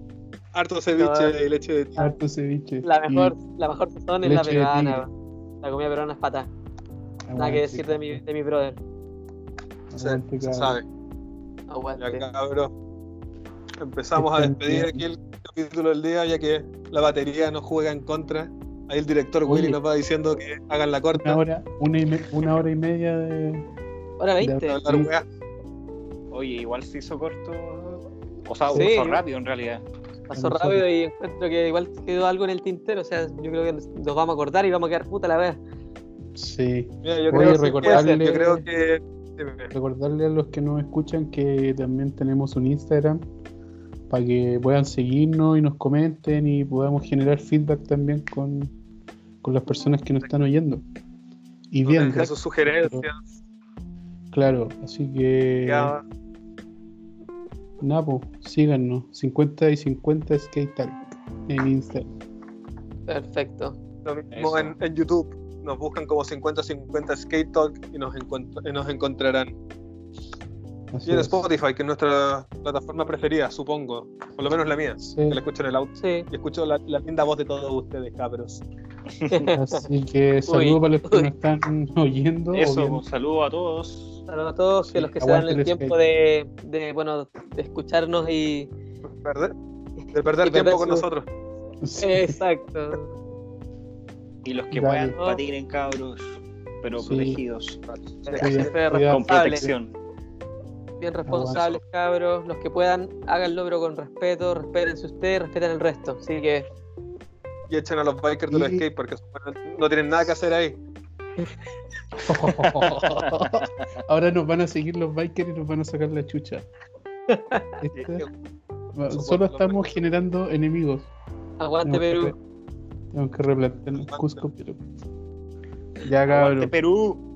Harto ceviche y leche de tía. Harto ceviche. La mejor, la mejor sazón es la tigre. La comida peruana es pata. Y Nada que decir de mi, de mi brother. Se, cabrón. sabe. Aguante. Ya cabros. Empezamos a Estén despedir bien. aquí el capítulo del día, ya que la batería nos juega en contra. Ahí el director Oye. Willy nos va diciendo que hagan la corta. Una hora, una, y me- una hora y media de. Hora 20. de hablar Sí. weá. Oye, igual se hizo corto. O sea, Sí. pasó rápido en realidad. Pasó rápido y encuentro que igual quedó algo en el tintero. O sea, yo creo que nos vamos a acordar y vamos a quedar puta la vez. Sí. Mira, yo, Oye, creo, que- recordarle- yo creo que. Recordarle a los que nos escuchan que también tenemos un Instagram para que puedan seguirnos y nos comenten y podamos generar feedback también con, con las personas que nos están oyendo. Y dejen sus sugerencias. claro. Así que. ya, Napo, síganos. 50 y 50 Skate Talk en Instagram. Perfecto. Lo mismo en, en YouTube. Nos buscan como 50-50 Skate Talk y nos, encuent- y nos encontrarán. Así Y en es. Spotify, que es nuestra plataforma preferida, supongo. Por lo menos la mía. Sí, Que la escucho en el auto. Sí. Y escucho la, la linda voz de todos ustedes, cabros. así que saludos para los que nos están oyendo. Eso, viendo. un saludo a todos. Saludos a todos Sí, que los que se dan el tiempo de, de, bueno, de escucharnos y. De perder Y tiempo perder con su- nosotros. Sí. Exacto. Y los que Dale. puedan patinen, cabros. Pero Sí. protegidos. Con protección. Bien responsables, cabros. Los que puedan, háganlo, pero con respeto. Respétense ustedes, respeten el resto. Así que. Y echen a los bikers de los skate porque no tienen nada que hacer ahí. Ahora nos van a seguir los bikers y nos van a sacar la chucha. ¿Viste? Solo estamos generando enemigos. Aguante Perú. Tenemos que replantearnos Aguante. Cusco, pero. Ya Aguante cabrón. Perú.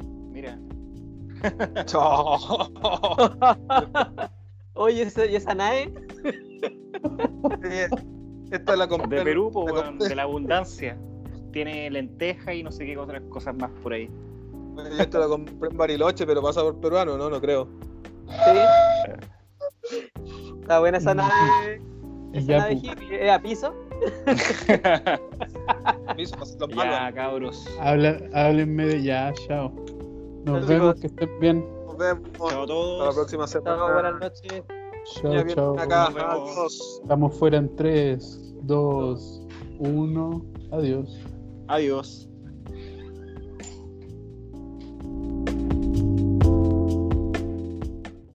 Oye, ¿ese- ¿y esa nave? Esta la compré. De Perú, po, la de la abundancia. Tiene lenteja y no sé qué otras cosas más por ahí. Esta la compré en Bariloche, pero pasa por peruano, no, no creo. Sí. Está buena esa nave. Y Esa ya, nave ¿es a piso? Piso, pasa los ya, cabros. habla, háblenme de ya, chao. Nos Chao, vemos, chicos. que estén bien. Nos vemos. Chao a Hasta la todos. próxima semana. Chao, buenas noches. Chao, chao. acá. Estamos fuera en 3, 2, 1. Adiós. Adiós.